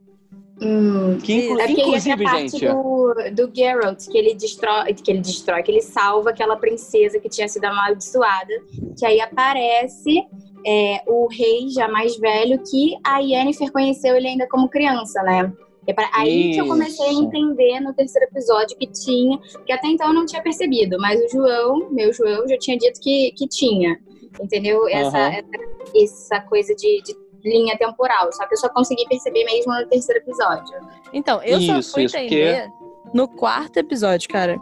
Hum, que inclu é inclusive, gente. Do, do Geralt, que ele destrói, que ele destrói, que ele salva aquela princesa que tinha sido amaldiçoada, que aí aparece é, o rei já mais velho, que a Yennefer conheceu ele ainda como criança, né? É pra, aí Isso. que eu comecei a entender no terceiro episódio que tinha, que até então eu não tinha percebido, mas o João, meu João, já tinha dito que, que tinha. Entendeu? Essa, uhum. essa, essa, coisa de, de linha temporal. Só que eu só consegui perceber mesmo no terceiro episódio. Então, eu isso, só fui isso, entender no quarto episódio, cara.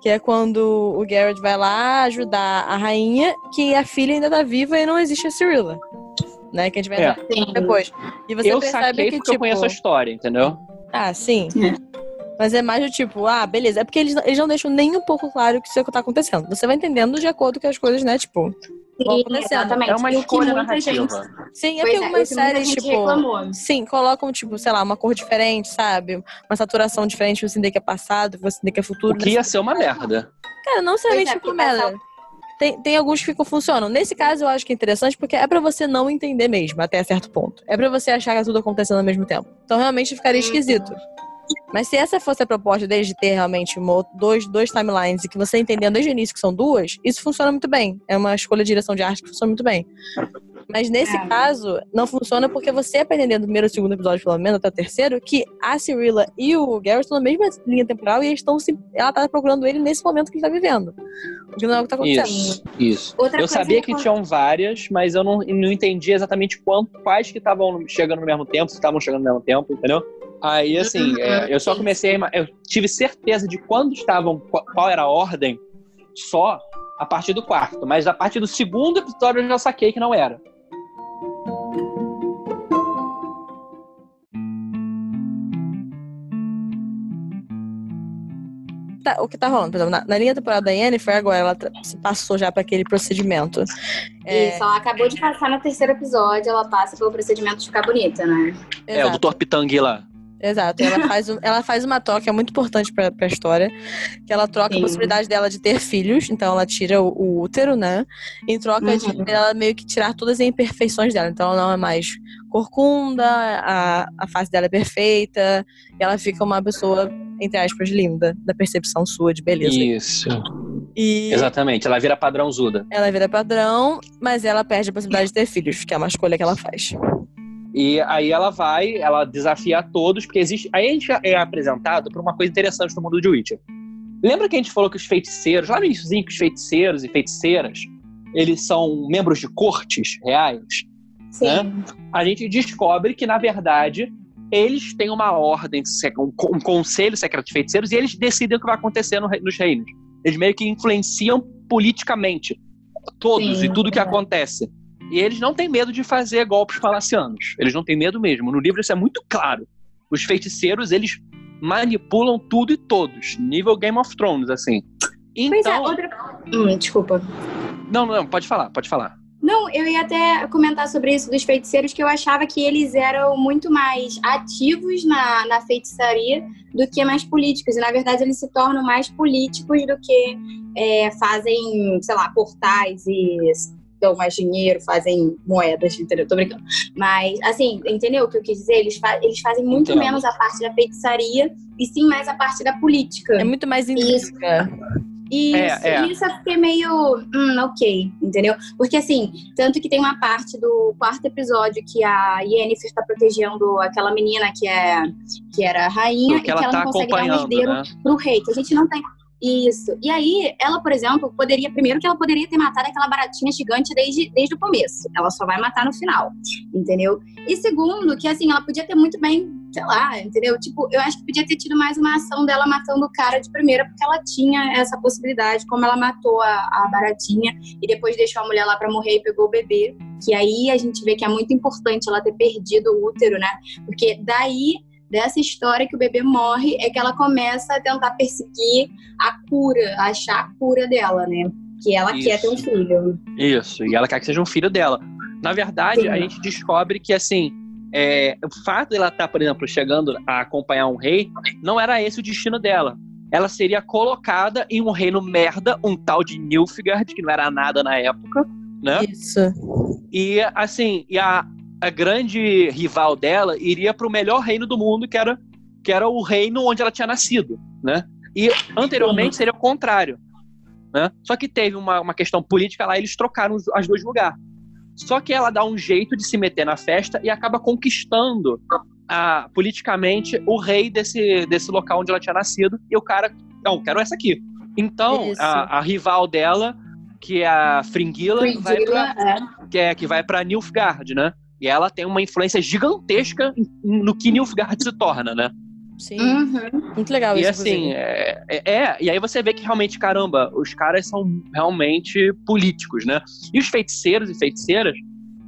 Que é quando o Garrett vai lá ajudar a rainha, que a filha ainda tá viva e não existe a Cirilla. Né? Que a gente vai é. depois. E você eu percebe que, tipo... eu conheço a história, entendeu? Ah, sim. É. Mas é mais do tipo, ah, beleza. É porque eles, eles não deixam nem um pouco claro que isso é o que tá acontecendo. Você vai entendendo de acordo com as coisas, né? Tipo, Sim, exatamente. É uma escolha narrativa. Gente... Sim, é é, algumas séries, tipo. Reclamou. Sim, colocam, tipo, sei lá, uma cor diferente, sabe? Uma saturação diferente, você entender que é passado, você entender que é futuro. O que ia ser uma merda. Cara, não necessariamente é, tipo merda. Tem, tem alguns que ficam, funcionam. Nesse caso, eu acho que é interessante porque é para você não entender mesmo, até certo ponto. É para você achar que é tudo acontecendo ao mesmo tempo. Então, realmente ficaria uhum. esquisito. Mas se essa fosse a proposta deles de ter realmente dois, dois timelines e que você entendendo desde o início que são duas, isso funciona muito bem. É uma escolha de direção de arte que funciona muito bem. Mas nesse é. caso, não funciona porque você aprendendo no primeiro e segundo episódio, pelo menos, até o terceiro, que a Cirilla e o Garrett estão na mesma linha temporal e eles estão se... ela tá procurando ele nesse momento que ele tá vivendo. O que não é o que tá acontecendo. Isso, isso. Outra eu sabia que, que tinham várias, mas eu não, não entendi exatamente quanto, quais que estavam chegando no mesmo tempo, se estavam chegando no mesmo tempo, entendeu? Aí, assim, é, eu só comecei. A, eu tive certeza de quando estavam, qual era a ordem, só a partir do quarto. Mas a partir do segundo episódio eu já saquei que não era. Tá, o que tá rolando, por exemplo, na, na linha temporada da Yennefer, agora ela se passou já para aquele procedimento. É... Isso, ela acabou de passar no terceiro episódio, ela passa pelo procedimento de ficar bonita, né? Exato. É, o Dr. Pitang lá. Exato. Ela faz, ela faz uma troca, é muito importante pra, pra história, que ela troca Sim. a possibilidade dela de ter filhos, então ela tira o, o útero, né? Em troca uhum. de ela meio que tirar todas as imperfeições dela. Então ela não é mais corcunda, a, a face dela é perfeita, e ela fica uma pessoa, entre aspas, linda, da percepção sua de beleza. Isso. E Exatamente, ela vira padrão Zuda. Ela vira padrão, mas ela perde a possibilidade de ter filhos, que é uma escolha que ela faz. E aí ela vai, ela desafia a todos, porque existe. Aí a gente é apresentado por uma coisa interessante no mundo de Witcher. Lembra que a gente falou que os feiticeiros, lá no início, que os feiticeiros e feiticeiras, eles são membros de cortes reais? Sim. Né? A gente descobre que, na verdade, eles têm uma ordem, um conselho secreto de feiticeiros, e eles decidem o que vai acontecer nos reinos. Eles meio que influenciam politicamente todos Sim, e tudo que acontece. E eles não têm medo de fazer golpes falacianos. Eles não têm medo mesmo. No livro isso é muito claro. Os feiticeiros, eles manipulam tudo e todos. Nível Game of Thrones, assim. Então... Pois é, então- outra... Hum, desculpa. Não, não, pode falar, pode falar. Não, eu ia até comentar sobre isso dos feiticeiros, que eu achava que eles eram muito mais ativos na, na feitiçaria do que mais políticos. E, na verdade, eles se tornam mais políticos do que é, fazem, sei lá, portais e dão mais dinheiro, fazem moedas, entendeu? Tô brincando. Mas, assim, entendeu o que eu quis dizer? Eles, fa eles fazem muito Entendo. menos a parte da feitiçaria e sim mais a parte da política. É muito mais intrínseca. Isso, é, é. isso eu fiquei meio, hum, ok, entendeu? Porque assim, tanto que tem uma parte do quarto episódio que a Yennefer tá protegendo aquela menina que é que era a rainha Porque e que ela, ela tá não consegue dar um herdeiro né? pro rei, que a gente não tem isso. E aí, ela, por exemplo, poderia. Primeiro, que ela poderia ter matado aquela baratinha gigante desde, desde o começo. Ela só vai matar no final. Entendeu? E segundo, que assim, ela podia ter muito bem, sei lá, entendeu? Tipo, eu acho que podia ter tido mais uma ação dela matando o cara de primeira, porque ela tinha essa possibilidade, como ela matou a, a baratinha e depois deixou a mulher lá para morrer e pegou o bebê. Que aí a gente vê que é muito importante ela ter perdido o útero, né? Porque daí dessa história que o bebê morre é que ela começa a tentar perseguir a cura, achar a cura dela, né? Que ela Isso. quer ter um filho. Isso, e ela quer que seja um filho dela. Na verdade, Sim. a gente descobre que, assim, é, o fato dela estar, tá, por exemplo, chegando a acompanhar um rei, não era esse o destino dela. Ela seria colocada em um reino merda, um tal de Nilfgaard, que não era nada na época, né? Isso. E, assim, e a, a grande rival dela iria para o melhor reino do mundo, que era, que era o reino onde ela tinha nascido, né? E anteriormente seria o contrário, né? Só que teve uma, uma questão política lá, eles trocaram os, as dois lugares. Só que ela dá um jeito de se meter na festa e acaba conquistando a, politicamente o rei desse, desse local onde ela tinha nascido. E o cara, não, quero essa aqui. Então, a, a, rival dela, que é a Fringilla, vai pra, é. que, é, que vai pra Nilfgaard, né? E ela tem uma influência gigantesca no que Nilfgaard se torna, né? Sim. Uhum. Muito legal e isso. E assim, é, é, é, E aí você vê que realmente, caramba, os caras são realmente políticos, né? E os feiticeiros e feiticeiras,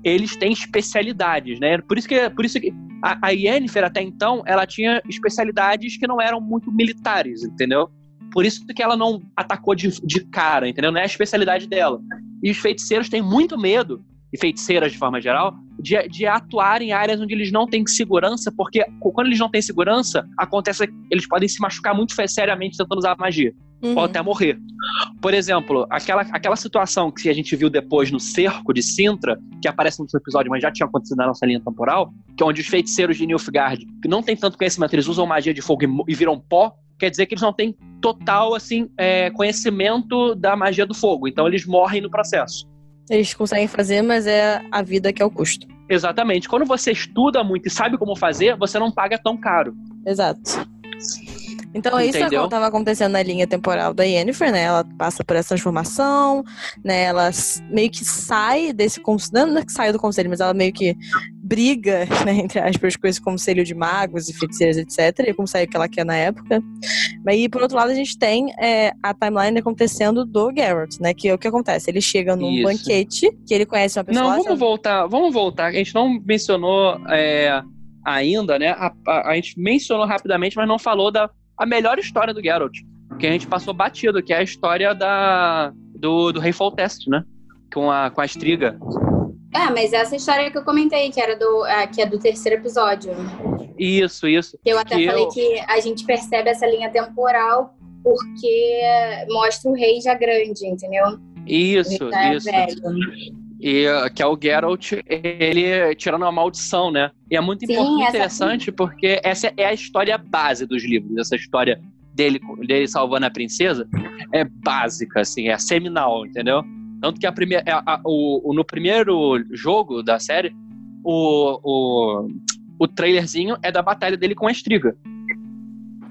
eles têm especialidades, né? Por isso que, por isso que a, a Yennefer, até então, ela tinha especialidades que não eram muito militares, entendeu? Por isso que ela não atacou de, de cara, entendeu? Não é a especialidade dela. E os feiticeiros têm muito medo, e feiticeiras de forma geral, de, de atuar em áreas onde eles não têm segurança, porque quando eles não têm segurança, acontece que eles podem se machucar muito seriamente tentando usar magia. Uhum. Ou até morrer. Por exemplo, aquela, aquela situação que a gente viu depois no cerco de Sintra, que aparece no episódio, mas já tinha acontecido na nossa linha temporal, que é onde os feiticeiros de Nilfgaard, que não têm tanto conhecimento, eles usam magia de fogo e, e viram pó, quer dizer que eles não têm total assim é, conhecimento da magia do fogo. Então eles morrem no processo. Eles conseguem fazer, mas é a vida que é o custo. Exatamente. Quando você estuda muito e sabe como fazer, você não paga tão caro. Exato. Então, isso é que estava acontecendo na linha temporal da Yennefer, né? Ela passa por essa transformação, né? Ela meio que sai desse conselho, não é que sai do conselho, mas ela meio que briga, né, entre aspas, com esse conselho de magos e feiticeiros, etc. E como saiu que ela quer na época. Mas e por outro lado, a gente tem é, a timeline acontecendo do Garrett, né? Que é o que acontece. Ele chega num Isso. banquete, que ele conhece uma pessoa. Não, vamos voltar, vamos voltar. A gente não mencionou é, ainda, né? A, a, a gente mencionou rapidamente, mas não falou da a melhor história do Geralt, que a gente passou batido, que é a história da, do, do Rei Foltest, né? Com a, com a Estriga. É, mas essa história que eu comentei, que era do, é, que é do terceiro episódio. Isso, isso. Eu até que falei eu... que a gente percebe essa linha temporal porque mostra o rei já grande, entendeu? Isso, isso. E que é o Geralt, ele tirando uma maldição, né? E é muito Sim, interessante porque essa é a história base dos livros. Essa história dele, dele salvando a princesa é básica, assim, é seminal, entendeu? Tanto que a primeira, a, a, o, no primeiro jogo da série, o, o, o trailerzinho é da batalha dele com a Estriga.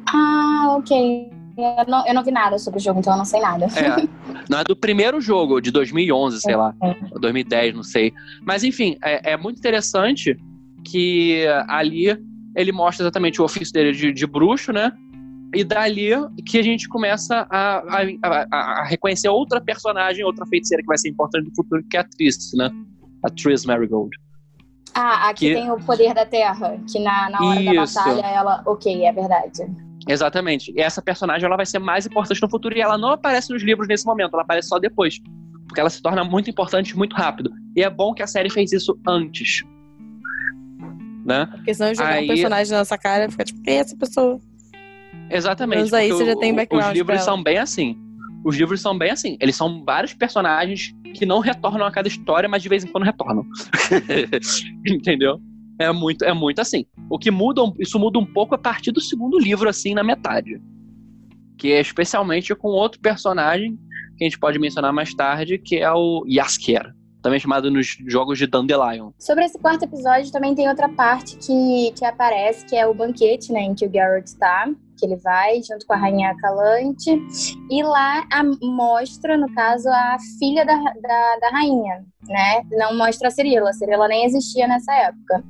Ah, ok. Eu não, eu não vi nada sobre o jogo, então eu não sei nada. É, não é do primeiro jogo, de 2011, sei lá, 2010, não sei. Mas enfim, é, é muito interessante que ali ele mostra exatamente o ofício dele de, de bruxo, né? E dali que a gente começa a, a, a, a, reconhecer outra personagem, outra feiticeira que vai ser importante no futuro, que é a Tris, né? A Tris Marigold. Ah, aqui que... tem o poder da Terra, que na, na hora Isso. da batalha ela. Ok, é verdade. Exatamente. E essa personagem ela vai ser mais importante no futuro e ela não aparece nos livros nesse momento, ela aparece só depois. Porque ela se torna muito importante muito rápido. E é bom que a série fez isso antes. Né? Porque senão jogar aí... um personagem na nossa cara fica tipo, quem é essa pessoa? Exatamente. Mas aí você já tem background. Os livros são bem assim. Os livros são bem assim. Eles são vários personagens que não retornam a cada história, mas de vez em quando retornam. Entendeu? É muito, é muito assim. O que muda, isso muda um pouco a partir do segundo livro, assim, na metade. Que é especialmente com outro personagem que a gente pode mencionar mais tarde, que é o Yasker, também chamado nos jogos de Dandelion. Sobre esse quarto episódio, também tem outra parte que, que aparece, que é o banquete, né, em que o Garrett está, que ele vai junto com a rainha Calante, e lá a, mostra, no caso, a filha da, da, da rainha, né, não mostra a Cirila, a Cirila nem existia nessa época.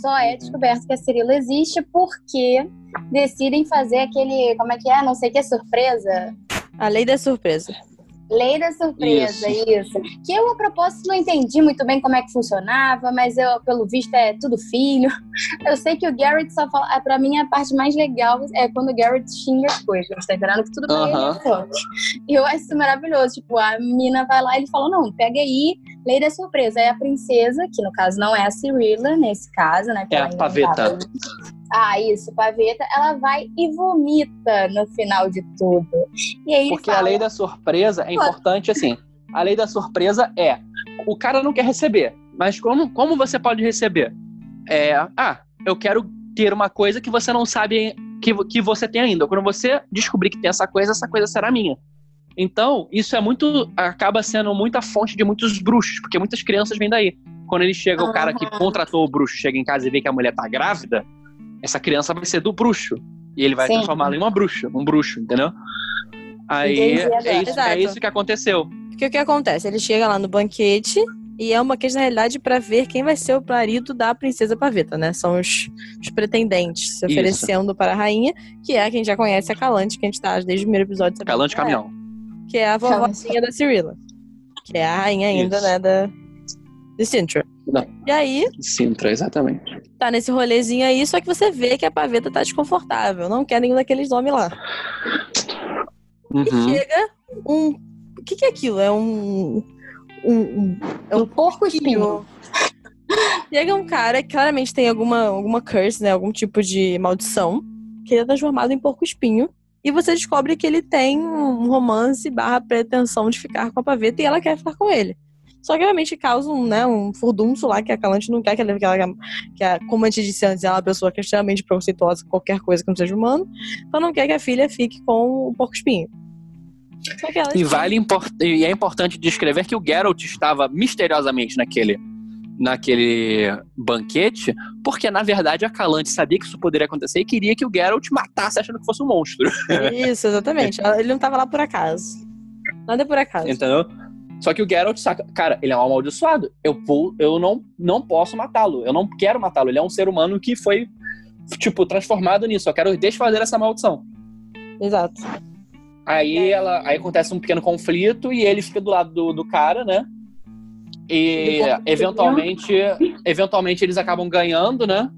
Só é descoberto que a Cirila existe porque decidem fazer aquele. Como é que é? Não sei o que é surpresa. A lei da surpresa. Lei da surpresa, isso. isso. Que eu, a propósito, não entendi muito bem como é que funcionava, mas eu, pelo visto, é tudo filho. Eu sei que o Garrett só fala. Ah, pra mim, a parte mais legal é quando o Garrett xinga as coisas, tá entendendo? Que tudo bem, uh -huh. E eu acho isso maravilhoso. Tipo, a mina vai lá e ele fala: não, pega aí, lei da surpresa. Aí a princesa, que no caso não é a Cirilla, nesse caso, né? é a paveta. Ah, isso, paveta, ela vai e vomita no final de tudo. E aí Porque fala, a lei da surpresa é importante assim. A lei da surpresa é: o cara não quer receber, mas como, como você pode receber? É, ah, eu quero ter uma coisa que você não sabe que, que você tem ainda. Quando você descobrir que tem essa coisa, essa coisa será minha. Então, isso é muito. acaba sendo muita fonte de muitos bruxos, porque muitas crianças vêm daí. Quando ele chega, o cara que contratou o bruxo chega em casa e vê que a mulher tá grávida, essa criança vai ser do bruxo. E ele vai transformá-la em uma bruxa, um bruxo, entendeu? Aí é isso, é isso, que aconteceu. Porque o que acontece? Ele chega lá no banquete E é uma questão, na realidade, para ver quem vai ser o marido da princesa Paveta, né? São os, os pretendentes se oferecendo Isso. para a rainha, que é quem já conhece a Calante, que a gente tá desde o primeiro episódio. Calante Caminhão. Que é a vovozinha da Cirilla. Que é a rainha ainda, Isso. né, da, de Sintra. E aí. Sintra, exatamente. Tá nesse rolezinho aí, só que você vê que a paveta tá desconfortável. Não quer nenhum daqueles homens lá. Uhum. E chega um. O que, que é aquilo? É um. Um, é um, um porco espinho. Chega um cara que claramente tem alguma, alguma curse, né? Algum tipo de maldição. Que ele é transformado em porco espinho. E você descobre que ele tem um romance barra pretensão de ficar com a paveta e ela quer ficar com ele. Só que realmente causa um, né, um furdunço lá que a Calante não quer que ela, que ela que a, como a gente disse antes, ela é uma pessoa que é extremamente preconceituosa com qualquer coisa que não seja humano, então não quer que a filha fique com o porco espinho. E, vale import e é importante descrever que o Geralt estava misteriosamente naquele naquele banquete, porque na verdade a Calante sabia que isso poderia acontecer e queria que o Geralt matasse achando que fosse um monstro. Isso, exatamente. Ele não estava lá por acaso. Nada por acaso. Entendeu? Só que o Geralt saca, cara, ele é um amaldiçoado. Eu, vou, eu não, não posso matá-lo. Eu não quero matá-lo. Ele é um ser humano que foi, tipo, transformado nisso. Eu quero desfazer essa maldição. Exato. Aí, ela, aí acontece um pequeno conflito e ele fica do lado do, do cara, né? E eventualmente, eventualmente eles acabam ganhando, né?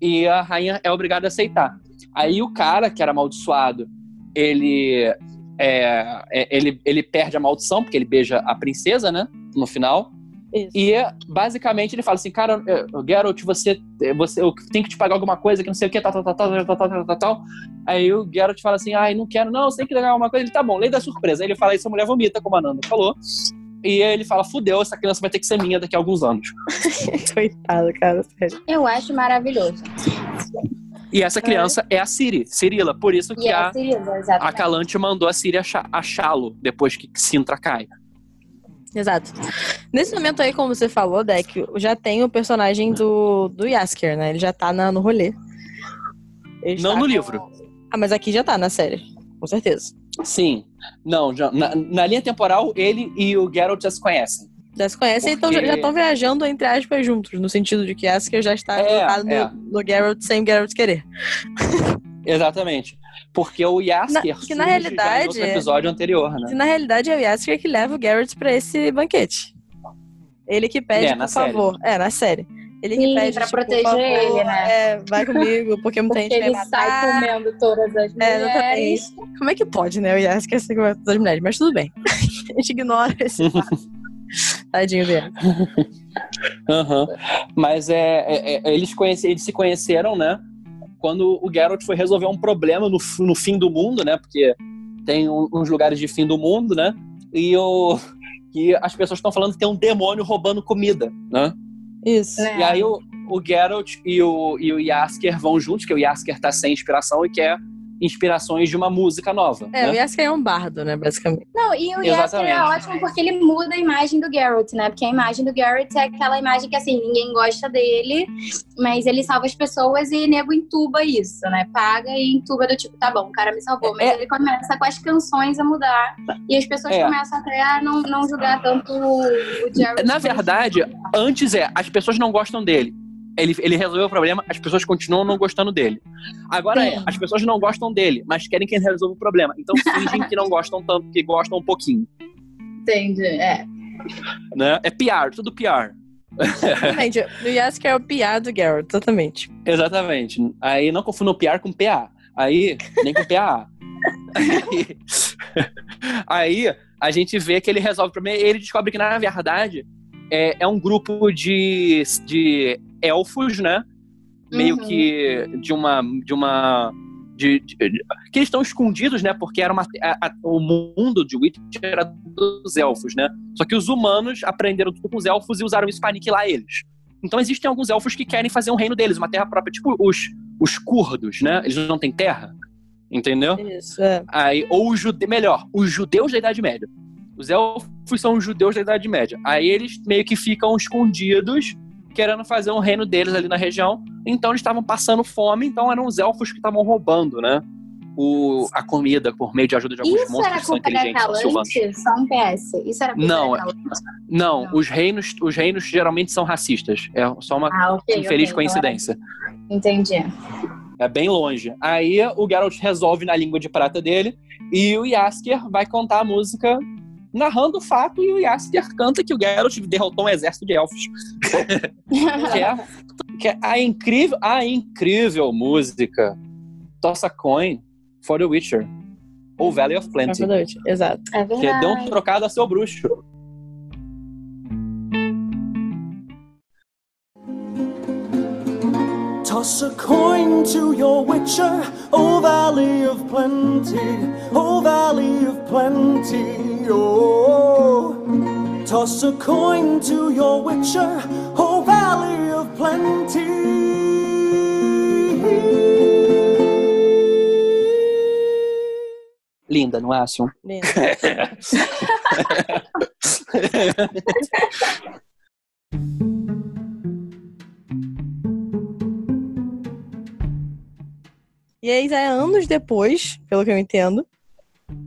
E a rainha é obrigada a aceitar. Aí o cara, que era amaldiçoado, ele é, é, ele, ele perde a maldição, porque ele beija a princesa, né? No final. Isso. E basicamente ele fala assim, cara, Geralt, você, você, eu tenho que te pagar alguma coisa que não sei o que, tal, tal, tal, tal, tal, tal, tal, tal. Aí o Geralt fala assim, ai, não quero, não, você tem que pagar alguma coisa. Ele, tá bom, lei da surpresa. Aí ele fala isso, a mulher vomita, como a Nanda falou. E ele fala, fudeu, essa criança vai ter que ser minha daqui a alguns anos. Coitado, cara, sério. Eu acho maravilhoso. E essa criança é, é a Siri, Cirila. Por isso que é a, a, a Calante mandou a Siri achá-lo depois que Sintra cai. Exato. Nesse momento aí, como você falou, Deck, já tem o personagem do, do Yasker, né? Ele já tá na, no rolê. Ele Não no com... livro. Ah, mas aqui já tá na série, com certeza. Sim. Não, já, na, na linha temporal, ele e o Geralt já se conhecem. Já se conhecem Porque... então já estão viajando, entre aspas, juntos, no sentido de que Asker já está é, colocado é. no, no Geralt sem Geralt querer. Exatamente. Porque o Yasker na, que na realidade, no episódio anterior, né? Que na realidade é o Yasker que leva o Geralt para esse banquete. Ele que pede, é, por favor. Série. É, na série. Ele que Sim, pede, pra tipo, proteger favor, ele, né? É, vai comigo, porque muita porque gente ele sai comendo todas as é, mulheres. Como é que pode, né? O Yasker ser comendo todas as mulheres, mas tudo bem. a gente ignora esse Tadinho dele. uhum. Mas é, é, é, eles, conhece, eles se conheceram, né? Quando o Geralt foi resolver um problema no, no fim do mundo, né? Porque tem um, uns lugares de fim do mundo, né? E o, que as pessoas estão falando que tem um demônio roubando comida, né? Isso. E aí o, o Geralt e o, e o Yasker vão juntos, que o Yasker tá sem inspiração e quer inspirações de uma música nova. É, né? o Yasker é um bardo, né, basicamente. Não, e o Yasker é ótimo porque ele muda a imagem do Geralt, né? Porque a imagem do Geralt é aquela imagem que, assim, ninguém gosta dele, mas ele salva as pessoas e nego entuba isso, né? Paga e entuba do tipo, tá bom, o cara me salvou. Mas é, ele começa com as canções a mudar e as pessoas é. começam até a não, não julgar tanto o, o Geralt. Na verdade, antes é, as pessoas não gostam dele ele, ele resolveu o problema, as pessoas continuam não gostando dele. Agora é, as pessoas não gostam dele, mas querem que ele resolva o problema. Então fingem que não gostam tanto, que gostam um pouquinho. Entendi, é. Né? É PR, tudo PR. Exatamente. O Yasker é o PR do Garrett, exatamente. Exatamente. Aí não confunda o PR com PA. Aí, nem com PA. aí, aí a gente vê que ele resolve o problema e ele descobre que, na verdade, é, é um grupo de, de elfos, né? Meio uhum. que de uma. De uma de, de, que eles estão escondidos, né? Porque era uma, a, a, o mundo de Witcher era dos elfos, né? Só que os humanos aprenderam tudo com os elfos e usaram isso para aniquilar eles. Então existem alguns elfos que querem fazer um reino deles, uma terra própria, tipo os, os curdos, né? Eles não têm terra, entendeu? Isso, é. Aí, ou os judeus, melhor, os judeus da Idade Média. Os elfos são os judeus da Idade Média. Aí eles meio que ficam escondidos querendo fazer um reino deles ali na região. Então eles estavam passando fome, então eram os elfos que estavam roubando, né? o, a comida por meio de ajuda de alguns Isso monstros que são inteligentes. Só um PS. Isso era não, não, não, os reinos, os reinos geralmente são racistas. É só uma ah, okay, infeliz okay, coincidência. Entendi. É bem longe. Aí o Geralt resolve na língua de prata dele e o Yasker vai contar a música narrando o fato e o Yasker canta que o Geralt derrotou um exército de elfos. que, é, que é a incrível, a incrível música Toss a Coin for the Witcher ou Valley of Plenty. É Exato. É que deu um trocado a seu bruxo. Toss a coin to your witcher, oh valley of plenty, oh valley of plenty, oh. Toss a coin to your witcher, oh valley of plenty. Linda, não é, Assun? Linda. E aí, é anos depois, pelo que eu entendo,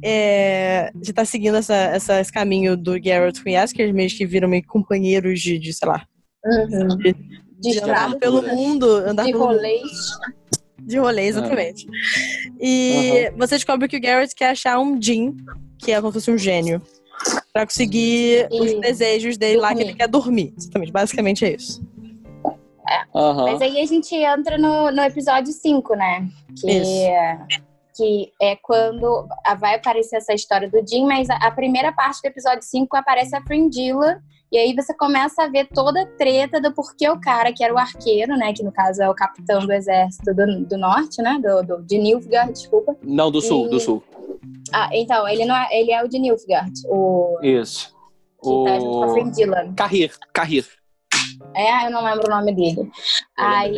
é, já tá seguindo essa, essa, esse caminho do Garrett com Yasker, meio que viram meio companheiros de, de sei lá. Uhum. De, de, de andar pelo mundo. Andar de pelo rolês. Mundo. De rolê, exatamente. Uhum. E uhum. você descobre que o Garrett quer achar um Jin, que é como se fosse um gênio, pra conseguir e... os desejos dele dormir. lá, que ele quer dormir. Exatamente, basicamente é isso. É. Uhum. Mas aí a gente entra no, no episódio 5, né? Que, que é quando vai aparecer essa história do Jim, mas a, primeira parte do episódio 5 aparece a Fringilla. E aí você começa a ver toda a treta do porquê o cara, que era o arqueiro, né? Que no caso é o capitão do exército do, do norte, né? Do, do, de Nilfgaard, desculpa. Não, do sul, e... do sul. Ah, então, ele, não é, ele é o de Nilfgaard. O... Isso. Que o... tá junto com a Fringilla. Carrir, Carrir. É, eu não lembro o nome dele. Aí.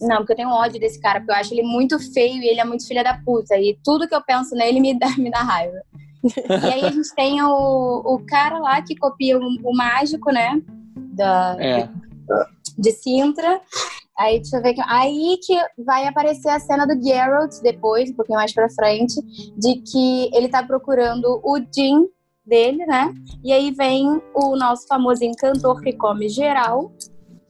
Não, porque eu tenho ódio desse cara, porque eu acho ele muito feio e ele é muito filha da puta. E tudo que eu penso nele me dá, me dá raiva. e aí a gente tem o, o cara lá que copia o, o mágico, né? Da, é. de, Sintra. Aí deixa eu ver aqui. Aí que vai aparecer a cena do Geralt depois, um pouquinho mais pra frente, de que ele tá procurando o Jim dele, né? E aí vem o nosso famoso encantor que come geral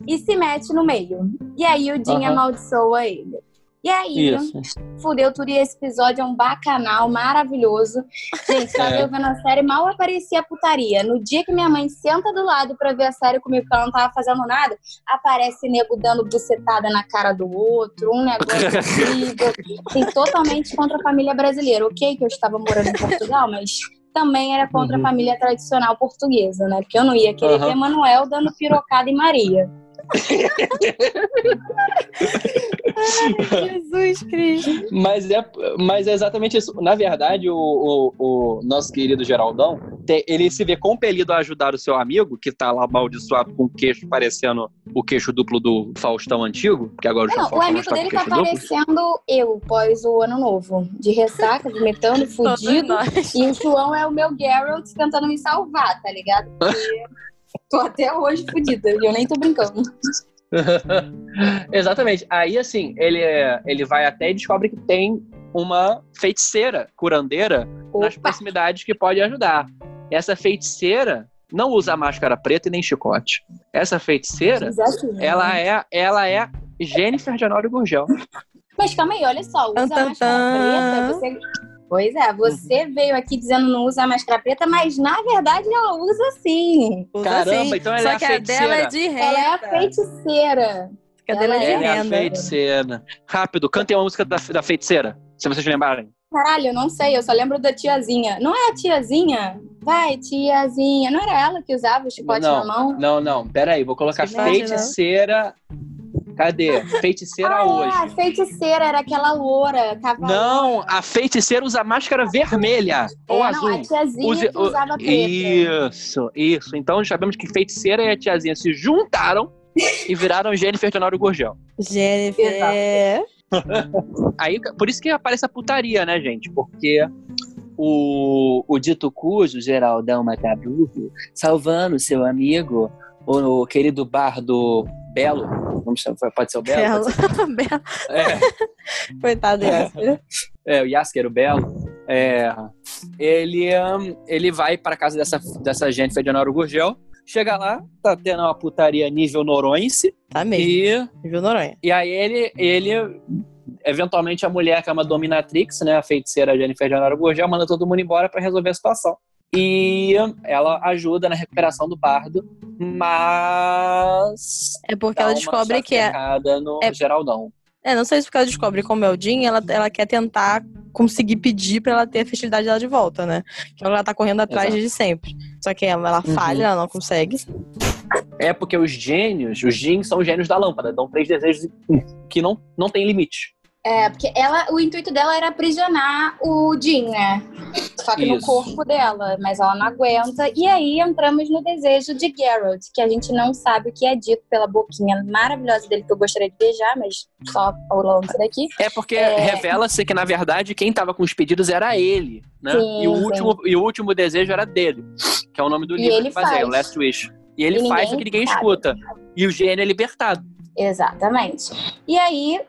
e se mete no meio. E aí o Jim uhum. amaldiçoa ele. E aí, Isso. fudeu tudo e esse episódio é um bacanal maravilhoso. Gente, tava é. vendo a série, mal aparecia a putaria. No dia que minha mãe senta do lado pra ver a série comigo, que ela não tava fazendo nada, aparece nego dando bucetada na cara do outro, um negócio horrível. Assim, totalmente contra a família brasileira. Ok que eu estava morando em Portugal, mas também era contra uhum. a família tradicional portuguesa, né? Porque eu não ia querer uhum. ver Manuel dando pirocada em Maria. Ai, Jesus Cristo. Mas é, mas é exatamente isso. Na verdade, o, o, o nosso querido Geraldão, ele se vê compelido a ajudar o seu amigo, que tá lá amaldiçoado com o queixo parecendo o queixo duplo do Faustão antigo, que agora não, o, o amigo dele tá parecendo eu, pós o ano novo. De ressaca, vomitando, fudido. e o João é o meu Geralt tentando me salvar, tá ligado? Porque tô até hoje fodida, e eu nem tô brincando. Exatamente. Aí, assim, ele, ele vai até e descobre que tem uma feiticeira curandeira Opa. nas proximidades que pode ajudar. Essa feiticeira não usa máscara preta e nem chicote. Essa feiticeira, ela é, ela é Jennifer de Honório Gurgel. Mas calma aí, olha só, usa máscara preta, você Pois é, você uhum. veio aqui dizendo não usa máscara preta, mas na verdade ela usa sim. Usa Caramba, sim. então ela Só é a que a dela é de renda. Ela é a feiticeira. A dela é de ela renda. é a feiticeira. Rápido, cantem uma música da, da feiticeira, se vocês lembrarem. Caralho, eu não sei, eu só lembro da tiazinha. Não é a tiazinha? Vai, tiazinha. Não era ela que usava o chicote não, na mão? Não, não, peraí, vou colocar feiticeira. Cadê? Feiticeira ah, hoje. É, a feiticeira era aquela loura, cavalo. Não, a feiticeira usa máscara vermelha é, ou não, azul. a tiazinha Use, que usava preta. Isso, isso. Então sabemos que feiticeira e a tiazinha se juntaram e viraram Jennifer Tenório Gorgel. Jennifer. Aí, por isso que aparece a putaria, né, gente? Porque o, o dito cujo, Geraldão Macabruro, salvando seu amigo, o querido bardo Belo. Pode ser o Belo? Belo. Belo. É. Coitado Yasker. É, o Yasker, o Belo. É, ele, um, ele vai para casa dessa, dessa gente Honório Gurgel. Chega lá, tá tendo uma putaria nível noronhense. Tá mesmo. E, nível Noronha. E aí ele, ele eventualmente a mulher que é uma dominatrix, né, a feiticeira Jennifer Honório Gurgel, manda todo mundo embora para resolver a situação. E ela ajuda na recuperação do bardo, mas. É porque ela descobre que é. no é... Geraldão. É, não sei se porque ela descobre como é o Jean, ela, ela quer tentar conseguir pedir para ela ter a fertilidade dela de volta, né? Que ela tá correndo atrás Exato. de sempre. Só que ela, ela uhum. falha, ela não consegue. É porque os gênios, os Jeans são os gênios da lâmpada, dão três desejos que não, não tem limite. É, porque ela, o intuito dela era aprisionar o Jean, né? Só que Isso. no corpo dela, mas ela não aguenta. E aí entramos no desejo de Geralt, que a gente não sabe o que é dito pela boquinha maravilhosa dele, que eu gostaria de beijar, mas só ao longo daqui. É porque é... revela-se que, na verdade, quem tava com os pedidos era ele, né? Sim, e, o último, e o último desejo era dele, que é o nome do livro que faz, o Last Wish. E ele e faz o que ninguém sabe. escuta. E o gênio é libertado. Exatamente. E aí,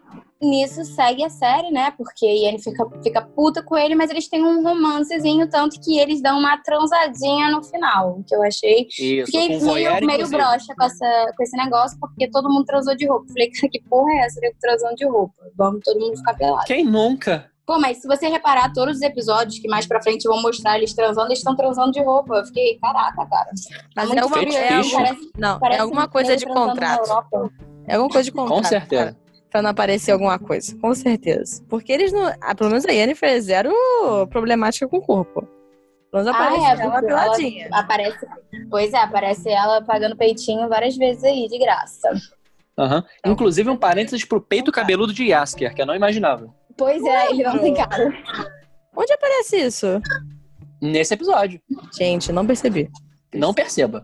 nisso segue a série, né? Porque Ian fica, fica puta com ele, mas eles têm um romancezinho, tanto que eles dão uma transadinha no final, que eu achei. Isso, Fiquei meio, meio broxa com, essa, com esse negócio, porque todo mundo transou de roupa. Falei, que porra é essa? Eu transando de roupa. Vamos todo mundo ficar pelado. Quem nunca? Pô, mas se você reparar, todos os episódios que mais pra frente vão mostrar eles transando, eles estão transando de roupa. Eu fiquei, caraca, cara. Mas é alguma, é, parece, não, parece é alguma coisa de contrato. É alguma coisa de contrato. Com certeza. Cara pra não aparecer alguma coisa. Com certeza. Porque eles não. Ah, pelo menos a Yennefer é zero problemática com o corpo. Pelo menos aparece ah, é, ela peladinha. Ela aparece, pois é, aparece ela pagando peitinho várias vezes aí, de graça. Uhum. Inclusive um parênteses pro peito cabeludo de Yasker, que eu não imaginava. Pois é, ele não tem cara. Onde aparece isso? Nesse episódio. Gente, não percebi. Não perceba.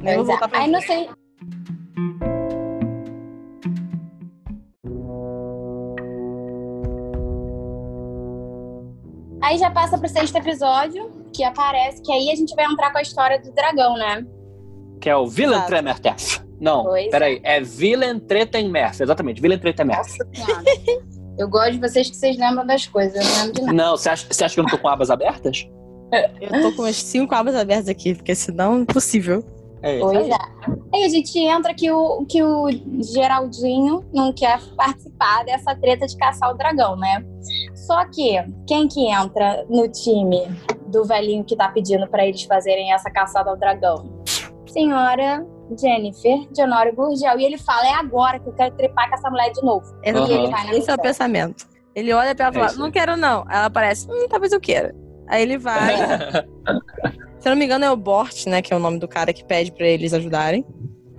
Nem vou voltar pra Aí não sei. Aí já passa pro sexto episódio, que aparece, que aí a gente vai entrar com a história do dragão, né? Que é o Villain Tremertef. Não, pois peraí. É, é Villain Tretenmerf, exatamente. Villain Tretenmerf. Eu gosto de vocês que vocês lembram das coisas, eu não lembro de nada. Não, você acha, você acha que eu não tô com abas abertas? Eu tô com umas cinco abas abertas aqui, porque senão é impossível. É pois é. Aí a gente entra que o, que o Geraldinho não quer participar dessa treta de caçar o dragão, né? Só que quem que entra no time do velhinho que tá pedindo para eles fazerem essa caçada ao dragão? Senhora Jennifer de Honório Gurgel. E ele fala: é agora que eu quero trepar com essa mulher de novo. Uhum. Esse é o pensamento. Ele olha pra ela e fala: é não quero não. Ela aparece: hum, talvez eu queira. Aí ele vai. Se eu não me engano, é o Bort, né? Que é o nome do cara que pede pra eles ajudarem.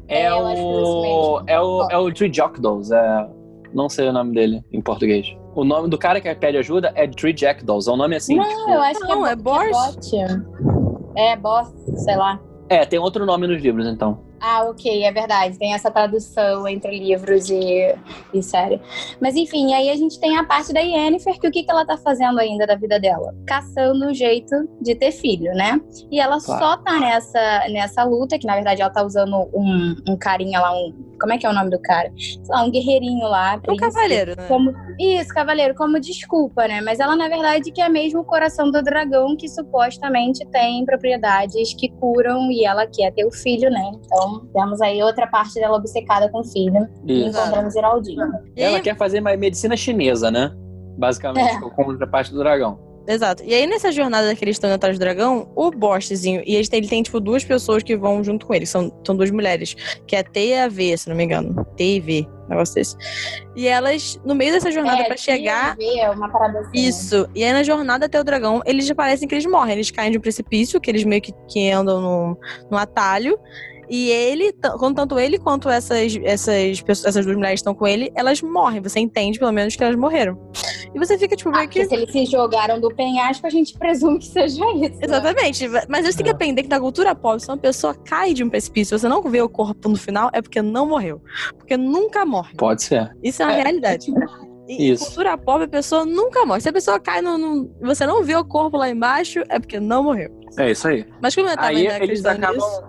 É, é o. É o, é o Tree Jackdaws. É... Não sei o nome dele em português. O nome do cara que pede ajuda é Tree Jackdaws. É um nome assim. Não, tipo... eu acho que não, é, é Bort. É Bort, sei lá. É, tem outro nome nos livros, então. Ah, ok, é verdade. Tem essa tradução entre livros e, e série. Mas enfim, aí a gente tem a parte da Yennefer, que o que, que ela tá fazendo ainda da vida dela? Caçando um jeito de ter filho, né? E ela claro. só tá nessa, nessa luta, que na verdade ela tá usando um, um carinha lá, um. Como é que é o nome do cara? Sei lá, um guerreirinho lá. Um cavaleiro, né? Como, isso, cavaleiro, como desculpa, né? Mas ela, na verdade, que é mesmo o coração do dragão, que supostamente tem propriedades que curam e ela quer ter o filho, né? Então temos aí outra parte dela obcecada com o filho. Isso. E encontramos Geraldinho. Ela quer fazer medicina chinesa, né? Basicamente, é. como outra parte do dragão. Exato. E aí, nessa jornada que eles estão atrás do dragão, o Borstezinho, e ele tem, ele tem, tipo, duas pessoas que vão junto com ele. São, são duas mulheres. Que é T e a V, se não me engano. T e V, negócio desse. E elas, no meio dessa jornada é, pra chegar. V é uma parada assim, né? Isso. E aí, na jornada até o dragão, eles já parecem que eles morrem. Eles caem de um precipício, que eles meio que, que andam no, no atalho. E ele, tanto ele quanto essas, essas, pessoas, essas duas mulheres estão com ele, elas morrem. Você entende, pelo menos, que elas morreram. E você fica, tipo, meio ah, que. Se eles se jogaram do penhasco, a gente presume que seja isso. Né? Exatamente. Né? Mas você tem que aprender que na cultura pop, se uma pessoa cai de um precipício você não vê o corpo no final, é porque não morreu. Porque nunca morre. Pode ser. Isso é uma é. realidade. Em Isso. cultura pop, a pessoa nunca morre. Se a pessoa cai no, no, Você não vê o corpo lá embaixo, é porque não morreu. É isso aí. Mas como eu tava aí eles acabam. nisso,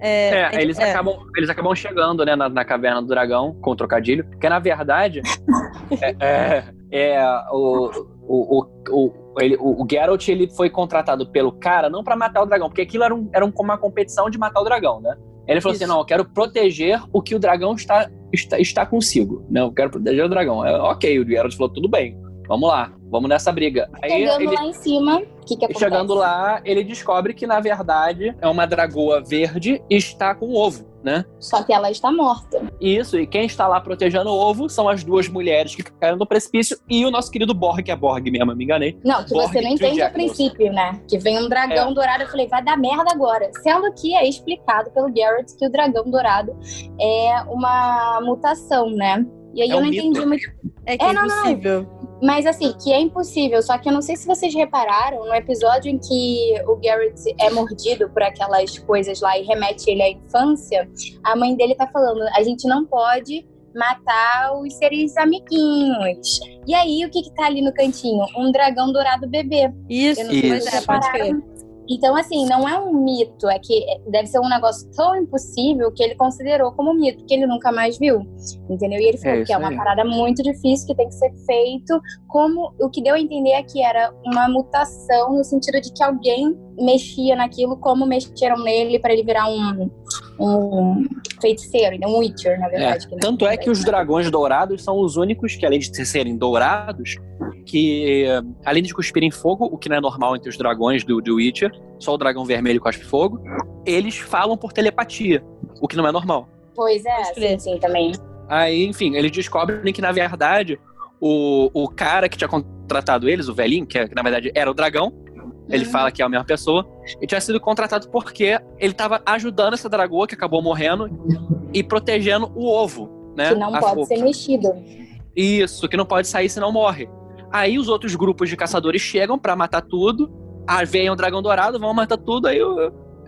É, é eles, é. Acabam, eles acabam chegando, né, na, na, caverna do dragão, com o trocadilho, porque na verdade é, é, é, o, o, o, o ele, o, o Geralt ele foi contratado pelo cara não para matar o dragão, porque aquilo era, um, era uma competição de matar o dragão, né? Ele falou assim, Isso. assim: não, eu quero proteger o que o dragão está, está, está consigo. Não, eu quero proteger o dragão. É, ok, o Geralt falou: tudo bem, vamos lá, vamos nessa briga. Aí, Chegando ele, lá em cima, o que, que? Chegando lá, ele descobre que, na verdade, é uma dragoa verde e está com ovo né? Só que ela está morta. Isso, e quem está lá protegendo o ovo são as duas mulheres que caíram no precipício e o nosso querido Borg, que é Borg mesmo, me enganei. Não, que Borg você não entende o princípio, né? Que vem um dragão é. dourado, eu falei, vai dar merda agora. Sendo que é explicado pelo Garrett que o dragão dourado é uma mutação, né? E aí é eu um não mito. entendi muito. É que é, é impossível. Não, não. Mas assim, que é impossível. Só que eu não sei se vocês repararam, no episódio em que o Garrett é mordido por aquelas coisas lá e remete ele à infância, a mãe dele tá falando: a gente não pode matar os seres amiguinhos. E aí, o que que tá ali no cantinho? Um dragão dourado bebê. Isso, eu não sei isso. Se repararam. Então, assim, não é um mito, é que deve ser um negócio tão impossível que ele considerou como mito, que ele nunca mais viu. Entendeu? E ele falou é que é uma aí. parada muito difícil, que tem que ser feito. Como o que deu a entender é que era uma mutação no sentido de que alguém mexia naquilo como mexeram nele para ele virar um, um feiticeiro, um Witcher, na verdade. É, tanto é que os dragões dourados são os únicos que, além de serem dourados, que além de cuspirem fogo, o que não é normal entre os dragões do, do Witcher, só o dragão vermelho cospe fogo, eles falam por telepatia, o que não é normal. Pois é, sim, sim, também. Aí, enfim, eles descobrem que, na verdade, o, o cara que tinha contratado eles, o velhinho, que, é, que na verdade era o dragão, ele uhum. fala que é a mesma pessoa, ele tinha sido contratado porque ele estava ajudando essa dragoa que acabou morrendo e protegendo o ovo, né? Que não a pode ser mexido. Isso, que não pode sair senão morre. Aí os outros grupos de caçadores chegam para matar tudo. Aí vem o dragão dourado, vão matar tudo, aí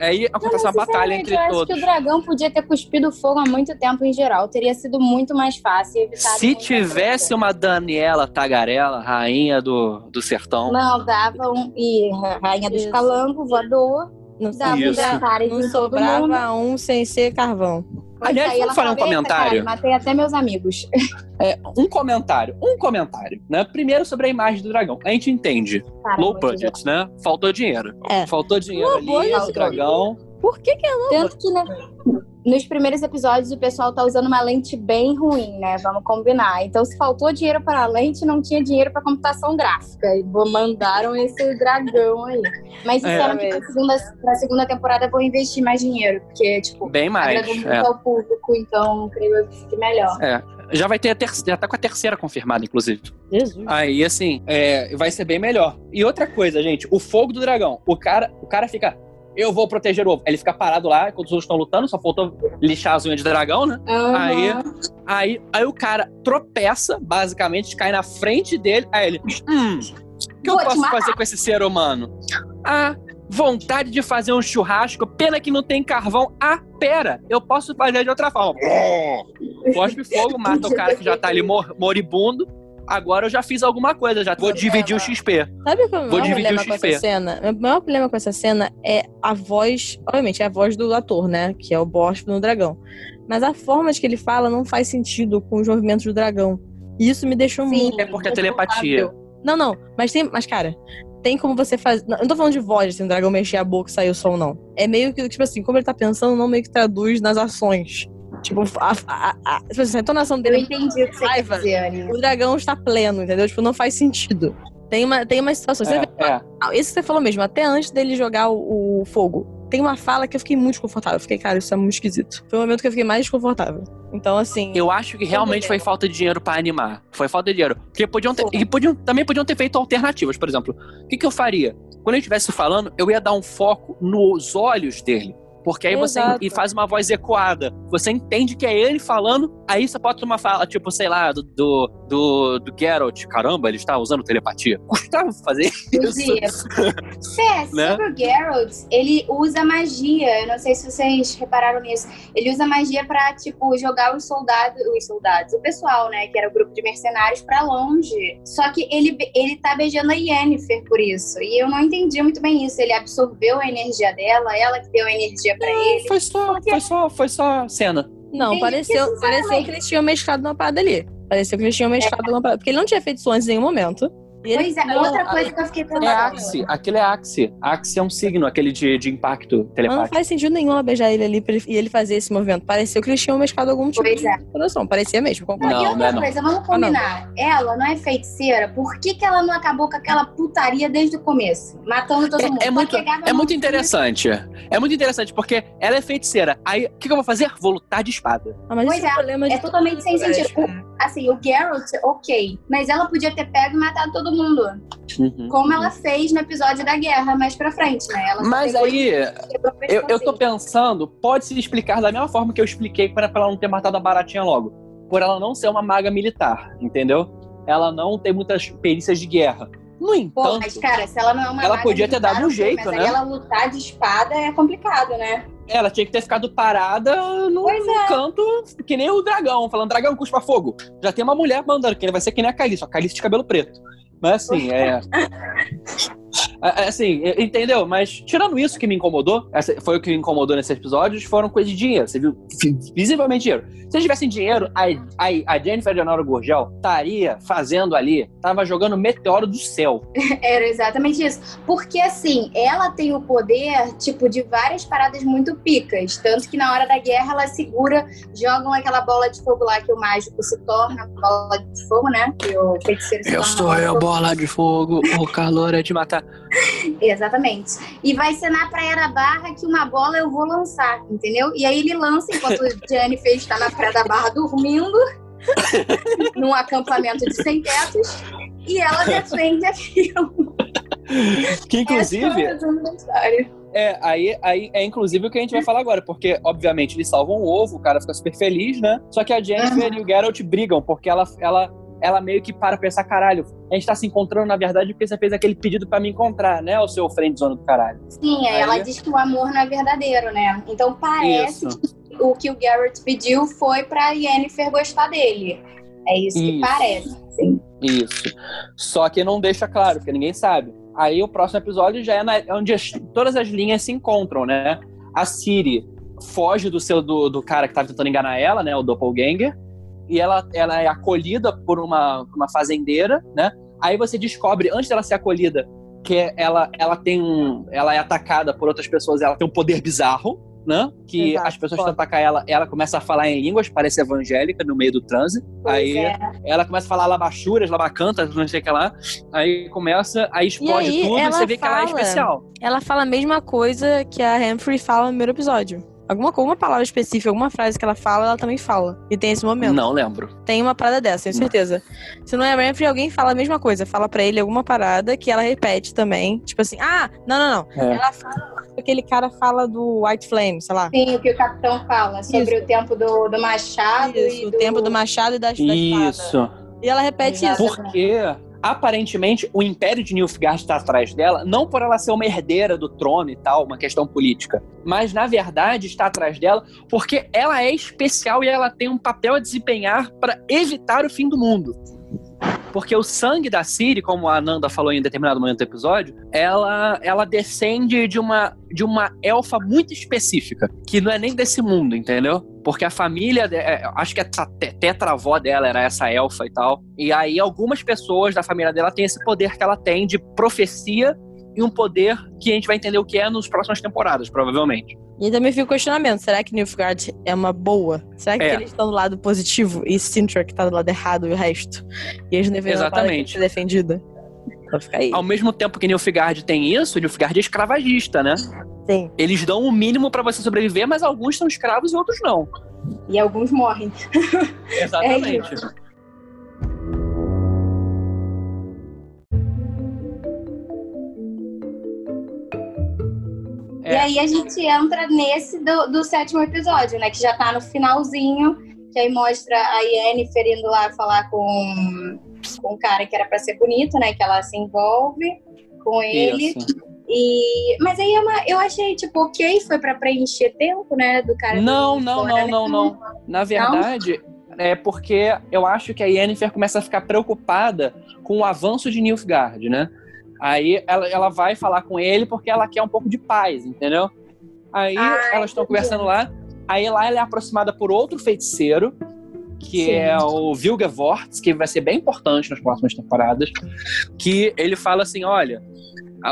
Aí acontece uma batalha entre eu todos. acho que o dragão podia ter cuspido fogo há muito tempo em geral. Teria sido muito mais fácil. Se tivesse uma Daniela Tagarela, rainha do, do sertão. Não, dava um. E rainha do escalango, voador. Não, dava um não sobrava um sem ser carvão. Aliás, vamos falar um comentário. Cara, matei até meus amigos. É, um comentário, um comentário, né? Primeiro sobre a imagem do dragão. A gente entende. Caramba, low budget, né? Faltou dinheiro. É. Faltou dinheiro low ali, o dragão. Por que que é low Tanto que, né? Nos primeiros episódios o pessoal tá usando uma lente bem ruim, né? Vamos combinar. Então, se faltou dinheiro para a lente, não tinha dinheiro para computação gráfica. E mandaram esse dragão aí. Mas disseram é, que pra segunda, segunda temporada vou investir mais dinheiro, porque, tipo, bem mais. É. ao público, então creio que melhor. É. Já vai ter a terceira, já tá com a terceira confirmada, inclusive. Jesus. Aí, assim, é, vai ser bem melhor. E outra coisa, gente, o fogo do dragão. O cara, o cara fica eu vou proteger o ovo. Ele fica parado lá, enquanto os outros estão lutando, só faltou lixar as unhas de dragão, né? Uhum. Aí, aí, aí o cara tropeça, basicamente, cai na frente dele. Aí ele, hum, o que eu posso fazer com esse ser humano? Ah, vontade de fazer um churrasco, pena que não tem carvão. Ah, pera, eu posso fazer de outra forma. Cospe fogo, mata o cara que já tá ali mor moribundo agora eu já fiz alguma coisa, já vou dividir o XP. Sabe qual é o maior problema com essa cena? O maior problema com essa cena é a voz, obviamente, é a voz do ator, né? Que é o Bosch no dragão. Mas a forma de que ele fala não faz sentido com os movimentos do dragão. E isso me deixou Sim, muito. É porque é telepatia. Não, não. Mas tem. Mas, cara, tem como você fazer. Não, não tô falando de voz, assim, o dragão mexer a boca e sair o som, não. É meio que, tipo assim, como ele tá pensando, não meio que traduz nas ações. Tipo, a, a, a, tipo assim, a entonação dele. Eu entendi o que você raiva, quer dizer. O dragão está pleno, entendeu? Tipo, não faz sentido. Tem uma, tem uma situação. É, vê, é. Isso que você falou mesmo, até antes dele jogar o, o, fogo. Tem uma fala que eu fiquei muito desconfortável. Eu fiquei, cara, isso é muito esquisito. Foi o momento que eu fiquei mais desconfortável. Então, assim. Eu acho que realmente foi falta de dinheiro para animar. Foi falta de dinheiro. Porque podiam ter. E podiam, também podiam ter feito alternativas. Por exemplo, o que, que eu faria? Quando ele estivesse falando, eu ia dar um foco nos olhos dele. Porque aí Exato. você e faz uma voz ecoada. Você entende que é ele falando, aí você pode uma fala, tipo, sei lá, do, do, do, do Geralt. Caramba, ele está usando telepatia. Custava fazer isso. Fé, né? sobre o Geralt, ele usa magia. Eu não sei se vocês repararam nisso. Ele usa magia pra, tipo, jogar os soldados, os soldados, o pessoal, né, que era o grupo de mercenários, pra longe. Só que ele, ele tá beijando a Yennefer por isso. E eu não entendi muito bem isso. Ele absorveu a energia dela, ela que deu a energia pra ele. Foi só, porque... foi só, foi só cena. Não, Entendi pareceu, que pareceu que eles tinham mesclado uma parada ali. Pareceu que eles tinham mesclado é. uma parada. Porque ele não tinha feito isso antes em nenhum momento. Pois é, outra coisa que eu fiquei pensando. É Axie, aquele é Axie. Axie é um signo, aquele de, de impacto telepático. Não faz sentido nenhum ela beijar ele ali e ele fazer esse movimento. Pareceu que eles tinham mesclado algum tipo pois de é. produção. Parecia mesmo. Concordo. Não, e outra não é coisa, vamos combinar. Ah, ela não é feiticeira, por que, que ela não acabou com aquela putaria desde o começo? Matando todo é, mundo. É muito, é muito interessante. É muito interessante, porque ela é feiticeira. Aí, o que, que, eu vou fazer? Vou lutar de espada. Ah, pois é, é, é totalmente sem sentido. O, assim, o Geralt, ok. Mas ela podia ter pego e matado todo mundo. Uhum. Como ela fez no episódio da guerra mais pra frente, né? Ela Mas aí, eu, eu tô pensando, pode se explicar da mesma forma que eu expliquei para ela não ter matado a baratinha logo. Por ela não ser uma maga militar, entendeu? Ela não tem muitas perícias de guerra. No entanto. Pô, mas, cara, se ela não é uma Ela podia ter dado um jeito, mas né? ela lutar de espada é complicado, né? Ela tinha que ter ficado parada no, é. canto, que nem o dragão, falando: dragão, cuspa fogo. Já tem uma mulher mandando, que vai ser que nem a Calice, a Calice de cabelo preto. Mas assim, é. É, é. Assim, entendeu? Mas tirando isso que me incomodou, foi o que me incomodou nesses episódios, foram coisas de dinheiro. Você viu? Visivelmente dinheiro. Se eles tivessem dinheiro, a, a, a Jennifer Leonora Gurgel estaria fazendo ali, tava jogando meteoro do céu. Era exatamente isso. Porque assim, ela tem o poder, tipo, de várias paradas muito picas. Tanto que na hora da guerra ela segura, jogam aquela bola de fogo lá que o mágico se torna bola de fogo, né? Que o feiticeiro se Eu sou eu, bola de fogo, o calor é de matar. Exatamente. E vai ser na Praia da Barra que uma bola eu vou lançar, entendeu? E aí ele lança enquanto o Jennifer está na Praia da Barra dormindo, num acampamento de sem tetos, e ela defende aquilo. Que inclusive. É, aí, aí é inclusive o que a gente vai falar agora, porque, obviamente, eles salvam o ovo, o cara fica super feliz, né? Só que a Jennifer uhum. e o Geralt brigam, porque ela, ela ela meio que para pensar, caralho, a gente tá se encontrando, na verdade, porque você fez aquele pedido para me encontrar, né? O seu friendzone do caralho. Sim, aí, ela diz que o amor não é verdadeiro, né? Então parece isso. que o que o Garrett pediu foi pra Yennefer gostar dele. É isso, isso. que parece, sim. Isso. Só que não deixa claro, porque ninguém sabe. Aí o próximo episódio já é na, onde as, todas as linhas se encontram, né? A Siri foge do seu do, do cara que tava tentando enganar ela, né? O Doppelganger e ela, ela é acolhida por uma, uma fazendeira, né? Aí você descobre, antes dela ser acolhida, que ela, ela tem um, ela é atacada por outras pessoas, ela tem um poder bizarro, né? Que Exato, as pessoas tentam atacar ela, ela começa a falar em línguas, parece evangélica no meio do transe. Pois aí é. ela começa a falar labachuras, labacantas, não sei o que lá. Aí começa, aí explode aí, tudo e você vê fala, que ela é especial. Ela fala a mesma coisa que a Humphrey fala no primeiro episódio. Alguma, alguma palavra específica, alguma frase que ela fala, ela também fala. E tem esse momento. Não lembro. Tem uma parada dessa, tenho certeza. Se não é Ramfrey, alguém fala a mesma coisa. Fala pra ele alguma parada que ela repete também. Tipo assim, ah, não, não, não. É. Ela fala aquele cara fala do White Flame, sei lá. Sim, o que o capitão fala sobre Isso. o tempo do, do machado Isso, e o tempo do machado e das Isso. E ela repete isso. Porque aparentemente o Império de Nilfgaard está atrás dela, não por ela ser uma herdeira do trono e tal, uma questão política, mas na verdade está atrás dela porque ela é especial e ela tem um papel a desempenhar para evitar o fim do mundo. Porque o sangue da Siri, como a Ananda falou em determinado momento do episódio, ela, ela descende de uma, de uma elfa muito específica, que não é nem desse mundo, entendeu? Porque a família, é, acho que a tetravó dela era essa elfa e tal. E aí algumas pessoas da família dela têm esse poder que ela tem de profecia e um poder que a gente vai entender o que é nas próximas temporadas, provavelmente. E também fica o questionamento: será que Nilfgaard é uma boa? Será que é. eles estão do lado positivo e Sintra que tá do lado errado e o resto? E eles deveriam Exatamente. ser defendida? Pra ficar aí. Ao mesmo tempo que Nilfgaard tem isso, Nilfgaard é escravagista, né? Sim. Eles dão o mínimo para você sobreviver, mas alguns são escravos e outros não. E alguns morrem. Exatamente. É aí a gente entra nesse do, do, sétimo episódio, né? Que já tá no finalzinho, que aí mostra a Yennefer indo lá falar com, com um cara que era pra ser bonito, né? Que ela se envolve com ele. Isso. E, mas aí é uma, eu achei, tipo, ok, foi pra preencher tempo, né? Do cara. Não, não, fora, não, né? não, não. Na verdade, não? é porque eu acho que a Yennefer começa a ficar preocupada com o avanço de Nilfgaard, né? Aí ela, ela vai falar com ele porque ela quer um pouco de paz, entendeu? Aí Ai, elas estão conversando lá. Aí lá ela é aproximada por outro feiticeiro, que Sim. é o Vilgevorts, que vai ser bem importante nas próximas temporadas. Que ele fala assim: olha,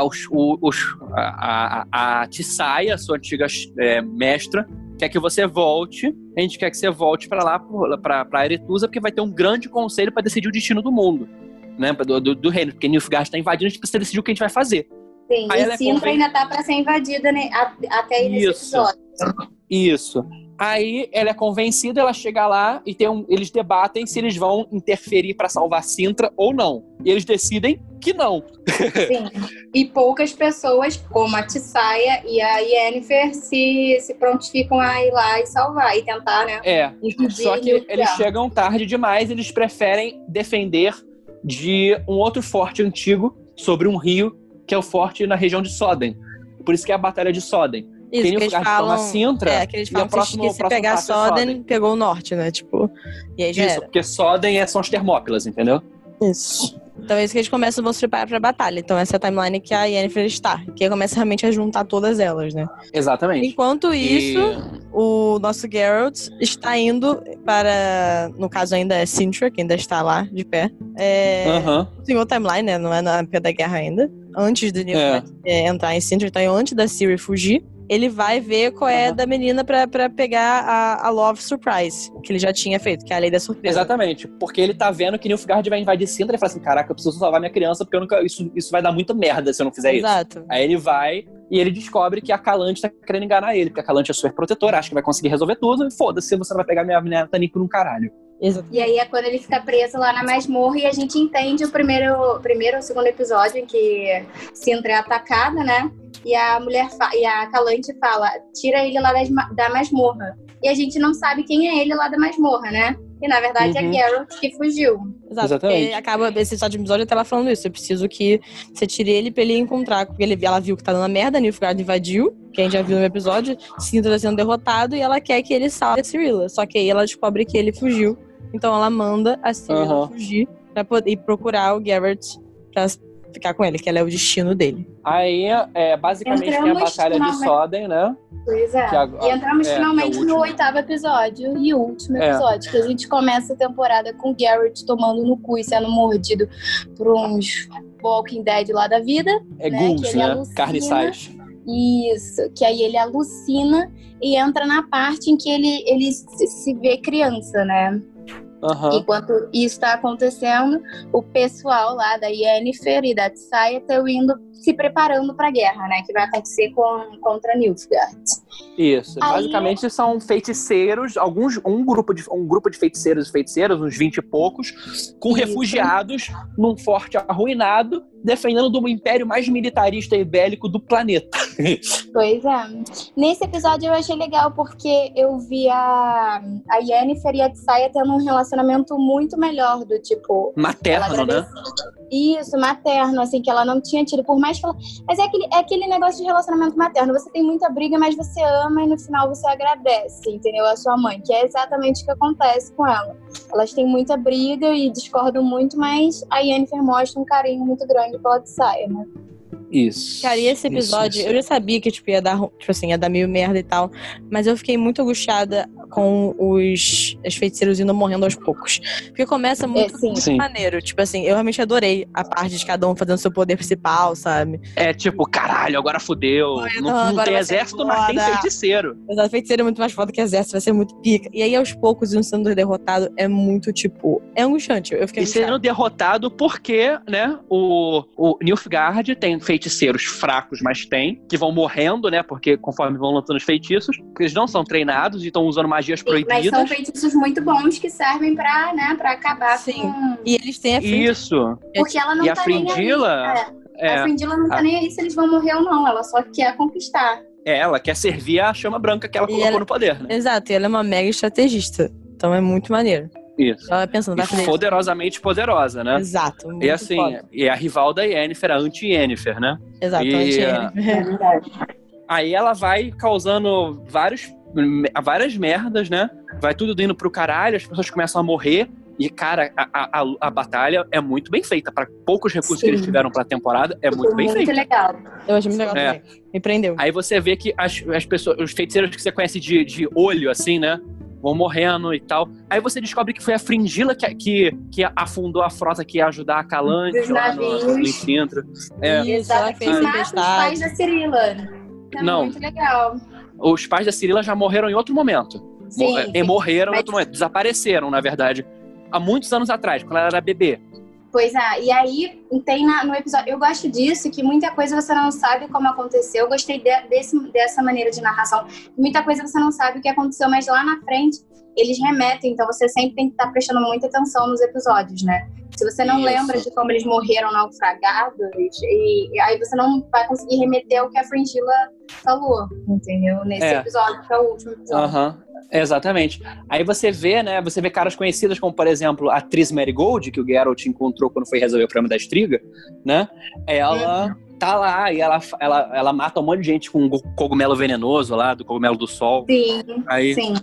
os, os, a, a, a Tissaia, sua antiga é, mestra, quer que você volte. A gente quer que você volte para lá, para Eretusa, porque vai ter um grande conselho para decidir o destino do mundo, né? Do, do, do reino. Porque Nilfgaard está invadindo, a gente precisa decidir o que a gente vai fazer. Sim, Aí e é Sintra ainda tá para ser invadida né, até Isso. episódio. Isso. Aí ela é convencida, ela chega lá e tem um, eles debatem se eles vão interferir para salvar Sintra ou não. E eles decidem que não. Sim. E poucas pessoas, como a Tissaia e a Yennefer, se, se prontificam a ir lá e salvar e tentar, né? É. Só que eles chegam tarde demais, eles preferem defender de um outro forte antigo sobre um rio, que é o forte na região de Soden. Por isso que é a Batalha de Soden. Isso, que eles falam, Sintra. É, que eles falam que se pegar Soden, Soden, pegou o norte, né? Tipo, e aí já Isso, era. porque Soden é, são as Termópilas, entendeu? Isso. Então é isso que eles começam a se preparar pra batalha. Então essa é a timeline que a Yennefer está. Que começa realmente a juntar todas elas, né? Exatamente. Enquanto isso, e... o nosso Geralt está indo para... No caso ainda é Sintra, que ainda está lá, de pé. É... Uhum. Senhor timeline, né? Não é na época da guerra ainda. Antes de é. é. entrar em Sintra. Então antes da Ciri fugir ele vai ver qual é uhum. da menina pra, pra pegar a, a Love Surprise, que ele já tinha feito, que é a lei da surpresa. Exatamente, porque ele tá vendo que Nilfgaard vai invadir Sintra e fala assim, caraca, eu preciso salvar minha criança, porque nunca, isso, isso vai dar muita merda se eu não fizer Exato. isso. Aí ele vai e ele descobre que a Calante tá querendo enganar ele, porque a Calante é super protetora, acha que vai conseguir resolver tudo, e foda-se, você não vai pegar minha menina Tani por um caralho. Exato. E aí é quando ele fica preso lá na masmorra e a gente entende o primeiro, primeiro ou segundo episódio em que Sintra é atacada, né? E a mulher e a Calante fala: tira ele lá das, da masmorra. E a gente não sabe quem é ele lá da masmorra, né? E na verdade é uhum. é Geralt que fugiu. Exato. Exatamente. acaba esse episódio até ela falando isso. Eu preciso que você tire ele pra ele encontrar. Porque ele, ela viu que tá dando merda, Nilfgaard invadiu, que a gente já viu no episódio, Sintra tá sendo derrotado e ela quer que ele salve a Cirilla. Só que aí ela descobre que ele fugiu. Então ela manda a Cirilla uhum. fugir pra poder ir procurar o Geralt pra ficar com ele, que ela é o destino dele. Aí, é, basicamente, entramos tem a Batalha de Soden, né? Pois é. e entramos é, finalmente é no oitavo episódio e último é. episódio, que a gente começa a temporada com o Garrett tomando no cu e sendo mordido por uns Walking Dead lá da vida. É né? ghouls, né? Alucina. Carne sais. Isso, que aí ele alucina e entra na parte em que ele, ele se vê criança, né? Uhum. Enquanto isso está acontecendo, o pessoal lá da Yennefer e da Tsaya estão indo se preparando para a guerra, né? Que vai acontecer com, contra Nilfgaard. Isso. Aí... Basicamente são feiticeiros, alguns, um grupo de, um grupo de feiticeiros e feiticeiras, uns 20 e poucos, com Isso. refugiados num forte arruinado, defendendo do império mais militarista e bélico do planeta. Pois é. Nesse episódio eu achei legal porque eu vi a, a Yennefer e a Tsaya tendo um relacionamento muito melhor do tipo. Materno, né? Isso, materno, assim, que ela não tinha tido. Por mais que ela. Mas é aquele, é aquele negócio de relacionamento materno. Você tem muita briga, mas você ama e no final você agradece, entendeu? A sua mãe, que é exatamente o que acontece com ela. Elas têm muita briga e discordam muito, mas a Yennefer mostra um carinho muito grande pela Tsaya, né? Isso. Cara, e esse episódio, isso, isso. eu já sabia que tipo, ia dar, tipo assim, ia dar meio merda e tal. Mas eu fiquei muito angustiada com os, os feiticeiros indo morrendo aos poucos. Porque começa é, muito, é, sim. muito sim. maneiro. Tipo assim, eu realmente adorei a parte de cada um fazendo seu poder principal, sabe? É tipo, caralho, agora fudeu. não, não tem exército, mas tem feiticeiro. Exato, feiticeiro é muito mais foda que exército, vai ser muito pica. E aí, aos poucos, indo sendo derrotado é muito, tipo, é angustiante. Eu fiquei e sendo derrotado porque, né, o, o Nilfgaard tem feitiço feiticeiros fracos, mas tem, que vão morrendo, né? Porque conforme vão lançando os feitiços, eles não são treinados e estão usando magias Sim, proibidas. Mas são feitiços muito bons que servem pra, né, pra acabar Sim. com. E eles têm a frindila. Isso. Porque ela não e tá a frindila. É. A frindila não tá a... nem aí se eles vão morrer ou não, ela só quer conquistar. É, ela quer servir a chama branca que ela colocou ela... no poder, né? Exato, e ela é uma mega estrategista. Então é muito maneiro. Isso. Ela pensando, vai fazer poderosamente isso. poderosa, né? Exato. E assim, foda. e a rival da Yennefer, a anti-Yennefer, né? Exato, anti-Yennefer. É aí ela vai causando vários, várias merdas, né? Vai tudo indo pro caralho, as pessoas começam a morrer. E, cara, a, a, a batalha é muito bem feita. Para poucos recursos Sim. que eles tiveram pra temporada, é muito bem feita. Muito legal. Eu achei muito legal é. também. Me prendeu. Aí você vê que as, as pessoas, os feiticeiros que você conhece de, de olho, assim, né? Vão morrendo e tal. Aí você descobre que foi a Fringila que, que, que afundou a frota que ia ajudar a Calante lá no, no Infintra. É. Isso, ela fez tempestade. os pais da Cirila. É Não. muito legal. Os pais da Cirila já morreram em outro momento. Sim, Mor sim. Morreram mas... em outro momento. Desapareceram, na verdade. Há muitos anos atrás, quando ela era bebê. Pois é, e aí tem na, no episódio. Eu gosto disso, que muita coisa você não sabe como aconteceu. Eu gostei de, desse, dessa maneira de narração. Muita coisa você não sabe o que aconteceu, mas lá na frente eles remetem, então você sempre tem que estar prestando muita atenção nos episódios, né? Se você não Isso. lembra de como eles morreram naufragados, e, e, aí você não vai conseguir remeter ao que a Fringilla falou, entendeu? Nesse é. episódio, que é o último episódio. Aham. Exatamente. Aí você vê, né? Você vê caras conhecidas como, por exemplo, a atriz Mary Gold, que o Geralt encontrou quando foi resolver o problema da estriga, né? Ela uhum. Tá lá e ela, ela, ela mata um monte de gente com um cogumelo venenoso lá, do cogumelo do sol. Sim, aí, sim.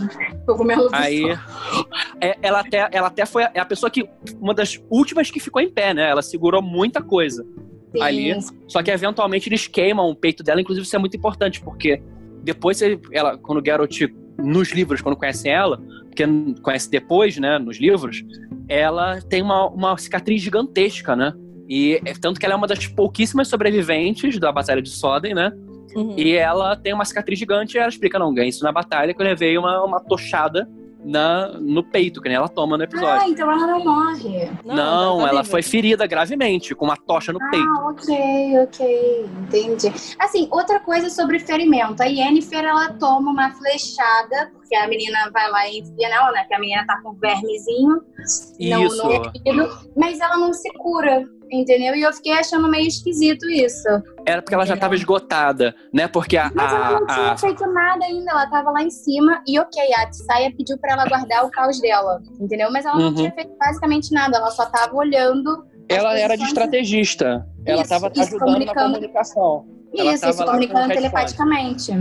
Cogumelo do aí, sol. É, ela, até, ela até foi a pessoa que. Uma das últimas que ficou em pé, né? Ela segurou muita coisa. Sim. Ali. Só que eventualmente eles queimam o peito dela, inclusive isso é muito importante, porque depois ela, quando o Geralt nos livros, quando conhece ela, porque conhece depois, né, nos livros, ela tem uma, uma cicatriz gigantesca, né? E é, tanto que ela é uma das pouquíssimas sobreviventes da Batalha de Soden, né? Uhum. E ela tem uma cicatriz gigante e ela explica, não, ganhei isso na batalha que eu levei uma, uma tochada na, no peito, que nem ela toma no episódio. Ah, então ela não morre. Não, não tá ela foi ferida gravemente, com uma tocha no ah, peito. Ah, ok, ok, entendi. Assim, outra coisa sobre ferimento. A Yennefer, ela toma uma flechada, porque a menina vai lá e enfia nela, né? Que a menina tá com um vermezinho Isso. no, no mas ela não se cura entendeu? E eu fiquei achando meio esquisito isso. Era porque ela já estava esgotada, né? Porque a. Mas ela não tinha a... feito nada ainda, ela estava lá em cima e ok, a Tsaya pediu para ela guardar o caos dela, entendeu? Mas ela uhum. não tinha feito basicamente nada, ela só estava olhando. Ela era de estrategista. Ela estava ajudando na comunicação. Isso, se comunicando telepaticamente.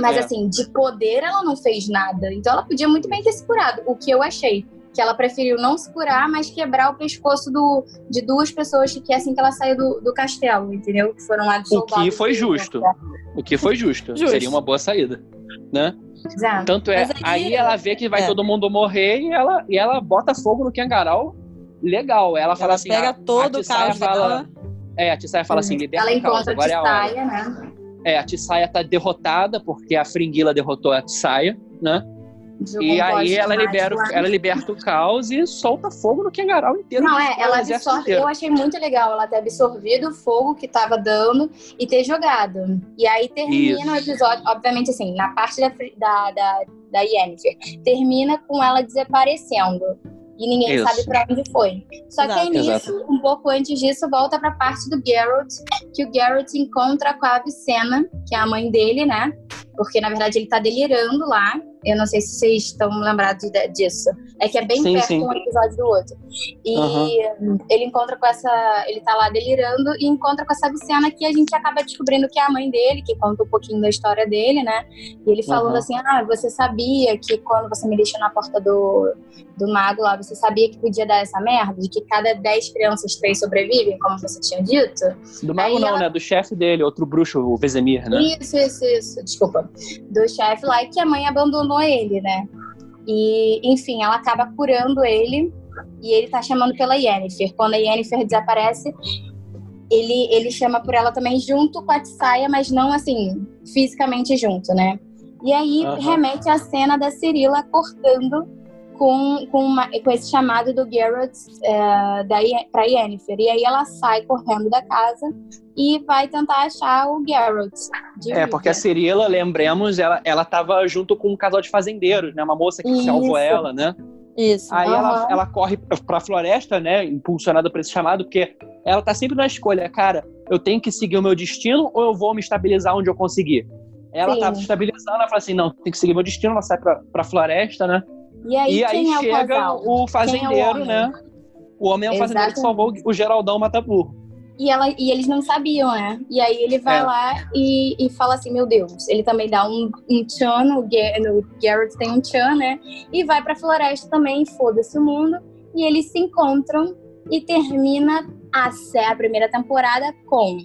Mas é. assim, de poder ela não fez nada. Então ela podia muito bem ter se curado, o que eu achei que ela preferiu não se curar, mas quebrar o pescoço do, de duas pessoas que assim que ela saiu do, do castelo, entendeu? Que foram lá de O que foi justo. O que foi justo. justo. Seria uma boa saída, né? Exato. Tanto é, aí, aí, ela vê que vai é. todo mundo morrer e ela, e ela bota fogo no Kangaroo. Legal. Ela, ela fala assim. Pega a, todo a o caos fala, dela. É, a Tissaia fala assim: liberta ela o caos, agora a Tissaia, é a hora. né? É, a Tissaia tá derrotada porque a Fringuila derrotou a Tissaia, né? E aí ela libera, ela liberta o caos e solta fogo no Kengarau inteiro. Não, é, ela absorve. Eu achei muito legal ela ter absorvido o fogo que tava dando e ter jogado. E aí termina Isso. o episódio, obviamente, assim, na parte da, da, da, da Yennefer, termina com ela desaparecendo e ninguém Isso. sabe para onde foi. Só Exato. que aí nisso, Exato. um pouco antes disso, volta para a parte do Geralt, que o Geralt encontra com a Avicena, que é a mãe dele, né? Porque na verdade ele tá delirando lá eu não sei se vocês estão lembrados disso. É que é bem sim, perto sim. um episódio do outro. E uhum. ele encontra com essa. Ele tá lá delirando e encontra com essa Vicena que a gente acaba descobrindo que é a mãe dele, que conta um pouquinho da história dele, né? E ele falando uhum. assim: Ah, você sabia que quando você me deixou na porta do, do mago lá, você sabia que podia dar essa merda? De que cada 10 crianças, três sobrevivem, como você tinha dito? Do mago Aí não, ela... né? Do chefe dele, outro bruxo, o Vezemir, né? Isso, isso, isso. Desculpa. Do chefe lá, e que a mãe abandonou abandonou ele, né? E, enfim, ela acaba curando ele e ele tá chamando pela Yennefer. Quando a Yennefer desaparece, ele, ele chama por ela também junto com a Tsaya, mas não assim, fisicamente junto, né? E aí uhum. remete à cena da Cirila cortando com, com, uma, com esse chamado do Geralt é, para Yennefer. E aí ela sai correndo da casa e vai tentar achar o Geralt. É, porque a Cirila, lembremos, ela, ela tava junto com um casal de fazendeiros, né? Uma moça que Isso. salvou ela, né? Isso. Aí uhum. ela, ela corre pra floresta, né? Impulsionada por esse chamado, porque ela tá sempre na escolha, cara, eu tenho que seguir o meu destino ou eu vou me estabilizar onde eu conseguir? Ela Sim. tá se estabilizando, ela fala assim, não, tem que seguir meu destino, ela sai pra, pra floresta, né? E aí, e aí é chega o, o é fazendeiro, é o né? O homem é o Exatamente. fazendeiro que salvou o Geraldão Mataburro. E, ela, e eles não sabiam, né? E aí ele vai é. lá e, e fala assim, meu Deus. Ele também dá um, um tchan, o, Garrett tem um tchan, né? E vai pra floresta também, foda-se o mundo. e eles se encontram e termina a, a primeira temporada com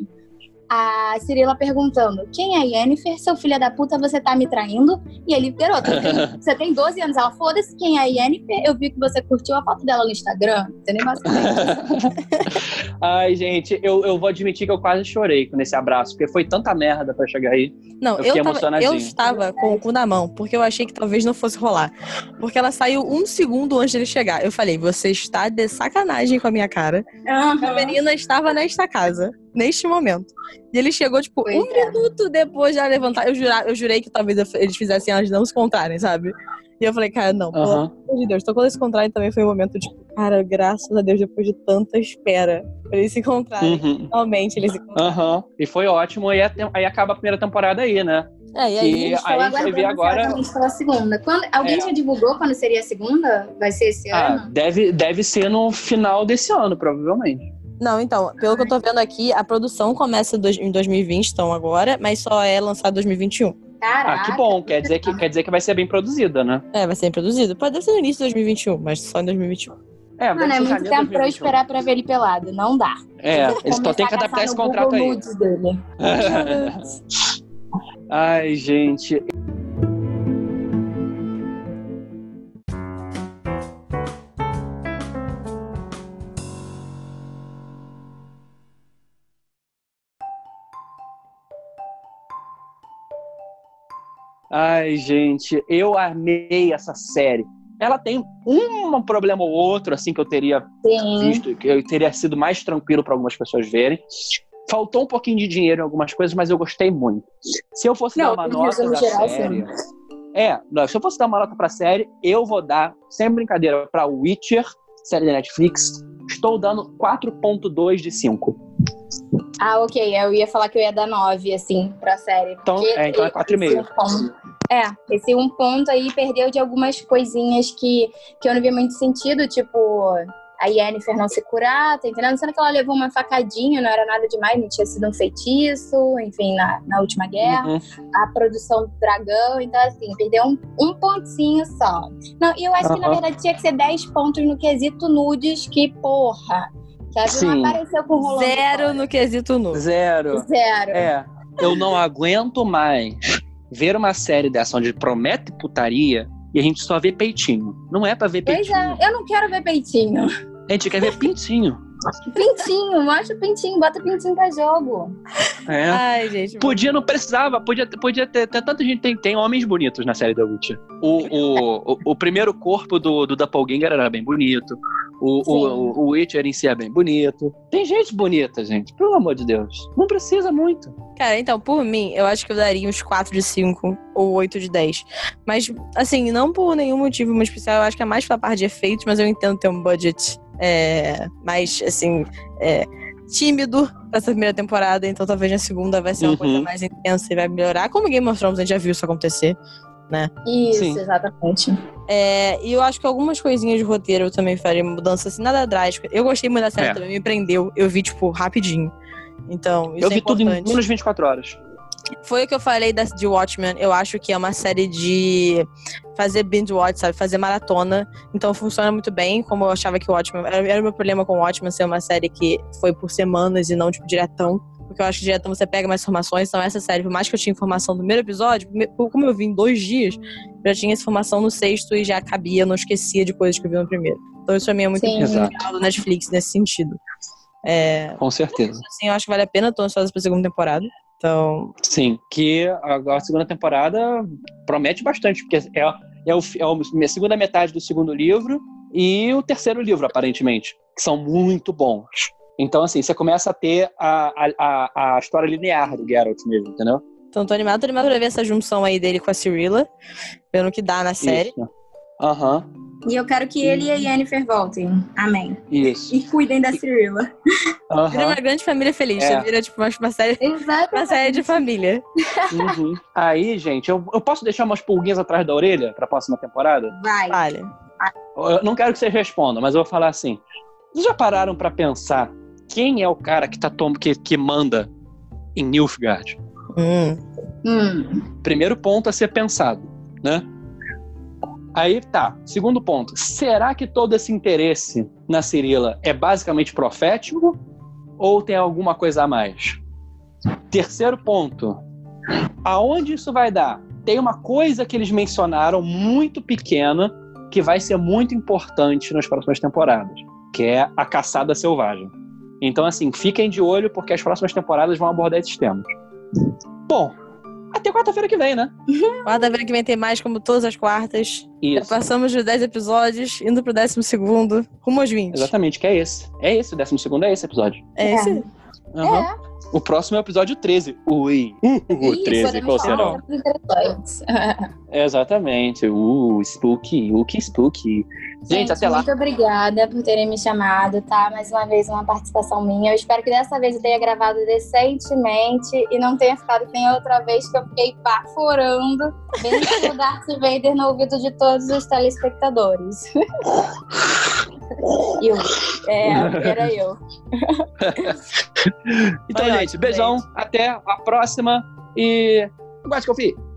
a Cirila perguntando: Quem é Yennefer? Seu filho da puta, você tá me traindo? E ele, garoto, você tem 12 anos. Ela, foda-se quem é Yennefer. Eu vi que você curtiu a foto dela no Instagram. Entendeu? Ai, gente, eu, eu vou admitir que eu quase chorei nesse abraço, porque foi tanta merda pra chegar aí. Não, eu, eu, tava, eu estava com o cu na mão, porque eu achei que talvez não fosse rolar. Porque ela saiu um segundo antes de ele chegar. Eu falei, você está de sacanagem com a minha cara. Uhum. A menina estava nesta casa neste momento. E ele chegou, tipo, um é. minuto depois de ela levantar. Eu, jura, eu jurei que talvez eles fizessem elas não se encontrarem, sabe? E eu falei, cara, não, pelo amor de Deus. Então quando eles se encontrarem também foi um momento, tipo, cara, graças a Deus, depois de tanta espera, pra eles se encontrarem. Uhum. Finalmente eles se encontraram. Uhum. E foi ótimo. E aí acaba a primeira temporada aí, né? É, e aí, a gente vai ver agora. Pela segunda. Quando, alguém é. já divulgou quando seria a segunda? Vai ser esse ah, ano? Deve, deve ser no final desse ano, provavelmente. Não, então, pelo que eu tô vendo aqui, a produção começa em 2020, então agora, mas só é lançada em 2021. Caraca. Ah, que bom. Quer dizer que, quer dizer que vai ser bem produzida, né? É, vai ser bem produzida. Pode ser no início de 2021, mas só em 2021. É, Mano, é muito tempo pra eu esperar pra ver ele pelado. Não dá. É, eles só tem que adaptar esse contrato aí. Dele. Ai, gente. Ai, gente, eu amei essa série. Ela tem um problema ou outro, assim, que eu teria Sim. visto, que eu teria sido mais tranquilo para algumas pessoas verem. Faltou um pouquinho de dinheiro em algumas coisas, mas eu gostei muito. Se eu fosse não, dar uma nota da geral, série. Sim. É, se eu fosse dar uma nota pra série, eu vou dar, sem brincadeira, pra Witcher, série da Netflix. Estou dando 4.2 de 5. Ah, ok. Eu ia falar que eu ia dar 9, assim, pra série. Então, é, então é 4,5. É, esse um ponto aí perdeu de algumas coisinhas que, que eu não vi muito sentido, tipo a Yennefer não se curar, tá entendendo? Sendo que ela levou uma facadinha, não era nada demais, não tinha sido um feitiço, enfim, na, na última guerra. Uhum. A produção do dragão, então assim, perdeu um, um pontinho só. Não, e eu acho uhum. que na verdade tinha que ser 10 pontos no quesito nudes, que porra. Que a Sim. apareceu com o rolão. Zero no quesito nudes. Zero. Zero. É. Eu não aguento mais ver uma série dessa onde promete putaria e a gente só vê peitinho. Não é pra ver peitinho. Pois é, eu não quero ver peitinho. A gente quer ver pintinho. Pintinho, mostra o pintinho, bota o pintinho pra jogo. É. Ai, gente. Podia, não precisava, podia, podia ter, ter tanta gente tem, tem homens bonitos na série da Witcher. O, o, o, o, primeiro corpo do, do Doppelganger era bem bonito. O, o, o Witcher em si é bem bonito. Tem gente bonita, gente. Pelo amor de Deus. Não precisa muito. Cara, então, por mim, eu acho que eu daria uns 4 de 5 ou 8 de 10. Mas, assim, não por nenhum motivo muito especial. Eu acho que é mais pela parte de efeitos, mas eu entendo ter um budget é, mais, assim, é, tímido pra essa primeira temporada. Então, talvez na segunda vai ser uma uhum. coisa mais intensa e vai melhorar. Como Game of Thrones a gente já viu isso acontecer né? Isso, Sim. exatamente. É, e eu acho que algumas coisinhas de roteiro eu também faria mudança, assim, nada drástico. Eu gostei muito da série é. também, me prendeu. Eu vi, tipo, rapidinho. Então, isso Eu é vi importante. tudo em menos 24 horas. Foi o que eu falei da, de Watchmen. Eu acho que é uma série de fazer binge watch, sabe? Fazer maratona. Então funciona muito bem, como eu achava que o Watchmen. Era, era o meu problema com o Watchmen ser uma série que foi por semanas e não, tipo, diretão porque eu acho que direto você pega mais informações. Então, essa série, por mais que eu tinha informação do primeiro episódio, como eu vi em dois dias, já tinha essa informação no sexto e já cabia, não esquecia de coisas que eu vi no primeiro. Então, isso pra mim é muito legal do Netflix nesse sentido. É, Com certeza. Sim, eu acho que vale a pena, tô ansiosa pra segunda temporada. Então... Sim, que a, a segunda temporada promete bastante, porque é, é, o, é a segunda metade do segundo livro e o terceiro livro, aparentemente, que são muito bons. Então, assim, você começa a ter a, a, a história linear do Geralt mesmo, entendeu? Então, tô animado, tô animado pra ver essa junção aí dele com a Cirilla, pelo que dá na série. Aham. Uhum. E eu quero que ele e a Yennefer voltem. Amém. Isso. E cuidem da Cirilla. Uhum. Vira uma grande família feliz. É. Vira, tipo, uma, uma série, uma série de família. Uhum. Aí, gente, eu, eu posso deixar umas pulguinhas atrás da orelha pra próxima temporada? Vai. Vale. Eu não quero que vocês respondam, mas eu vou falar assim. Vocês já pararam para pensar quem é o cara que, tá tom que, que manda em Nilfgaard? Hum. Hum. Primeiro ponto a ser pensado, né? Aí tá, segundo ponto. Será que todo esse interesse na Cirila é basicamente profético ou tem alguma coisa a mais? Terceiro ponto. Aonde isso vai dar? Tem uma coisa que eles mencionaram muito pequena que vai ser muito importante nas próximas temporadas, que é a caçada selvagem. Então, assim, fiquem de olho porque as próximas temporadas vão abordar esses temas. Bom, até quarta-feira que vem, né? Quarta-feira que vem tem mais, como todas as quartas. Isso. Já passamos dos 10 episódios, indo pro décimo segundo, rumo aos 20. Exatamente, que é esse. É esse, o décimo segundo é esse episódio. É esse? Uhum. É. O próximo é o episódio 13. Ui. O 13, qual será? Exatamente. Uh, spooky. Uh, que spooky. Gente, Gente, até lá. Muito obrigada por terem me chamado, tá? Mais uma vez, uma participação minha. Eu espero que dessa vez eu tenha gravado decentemente e não tenha ficado que nem outra vez que eu fiquei baforando bem o Darth Vader no ouvido de todos os telespectadores. eu. É, era eu. então, gente, beijão. Até a próxima e. Guarde, confie.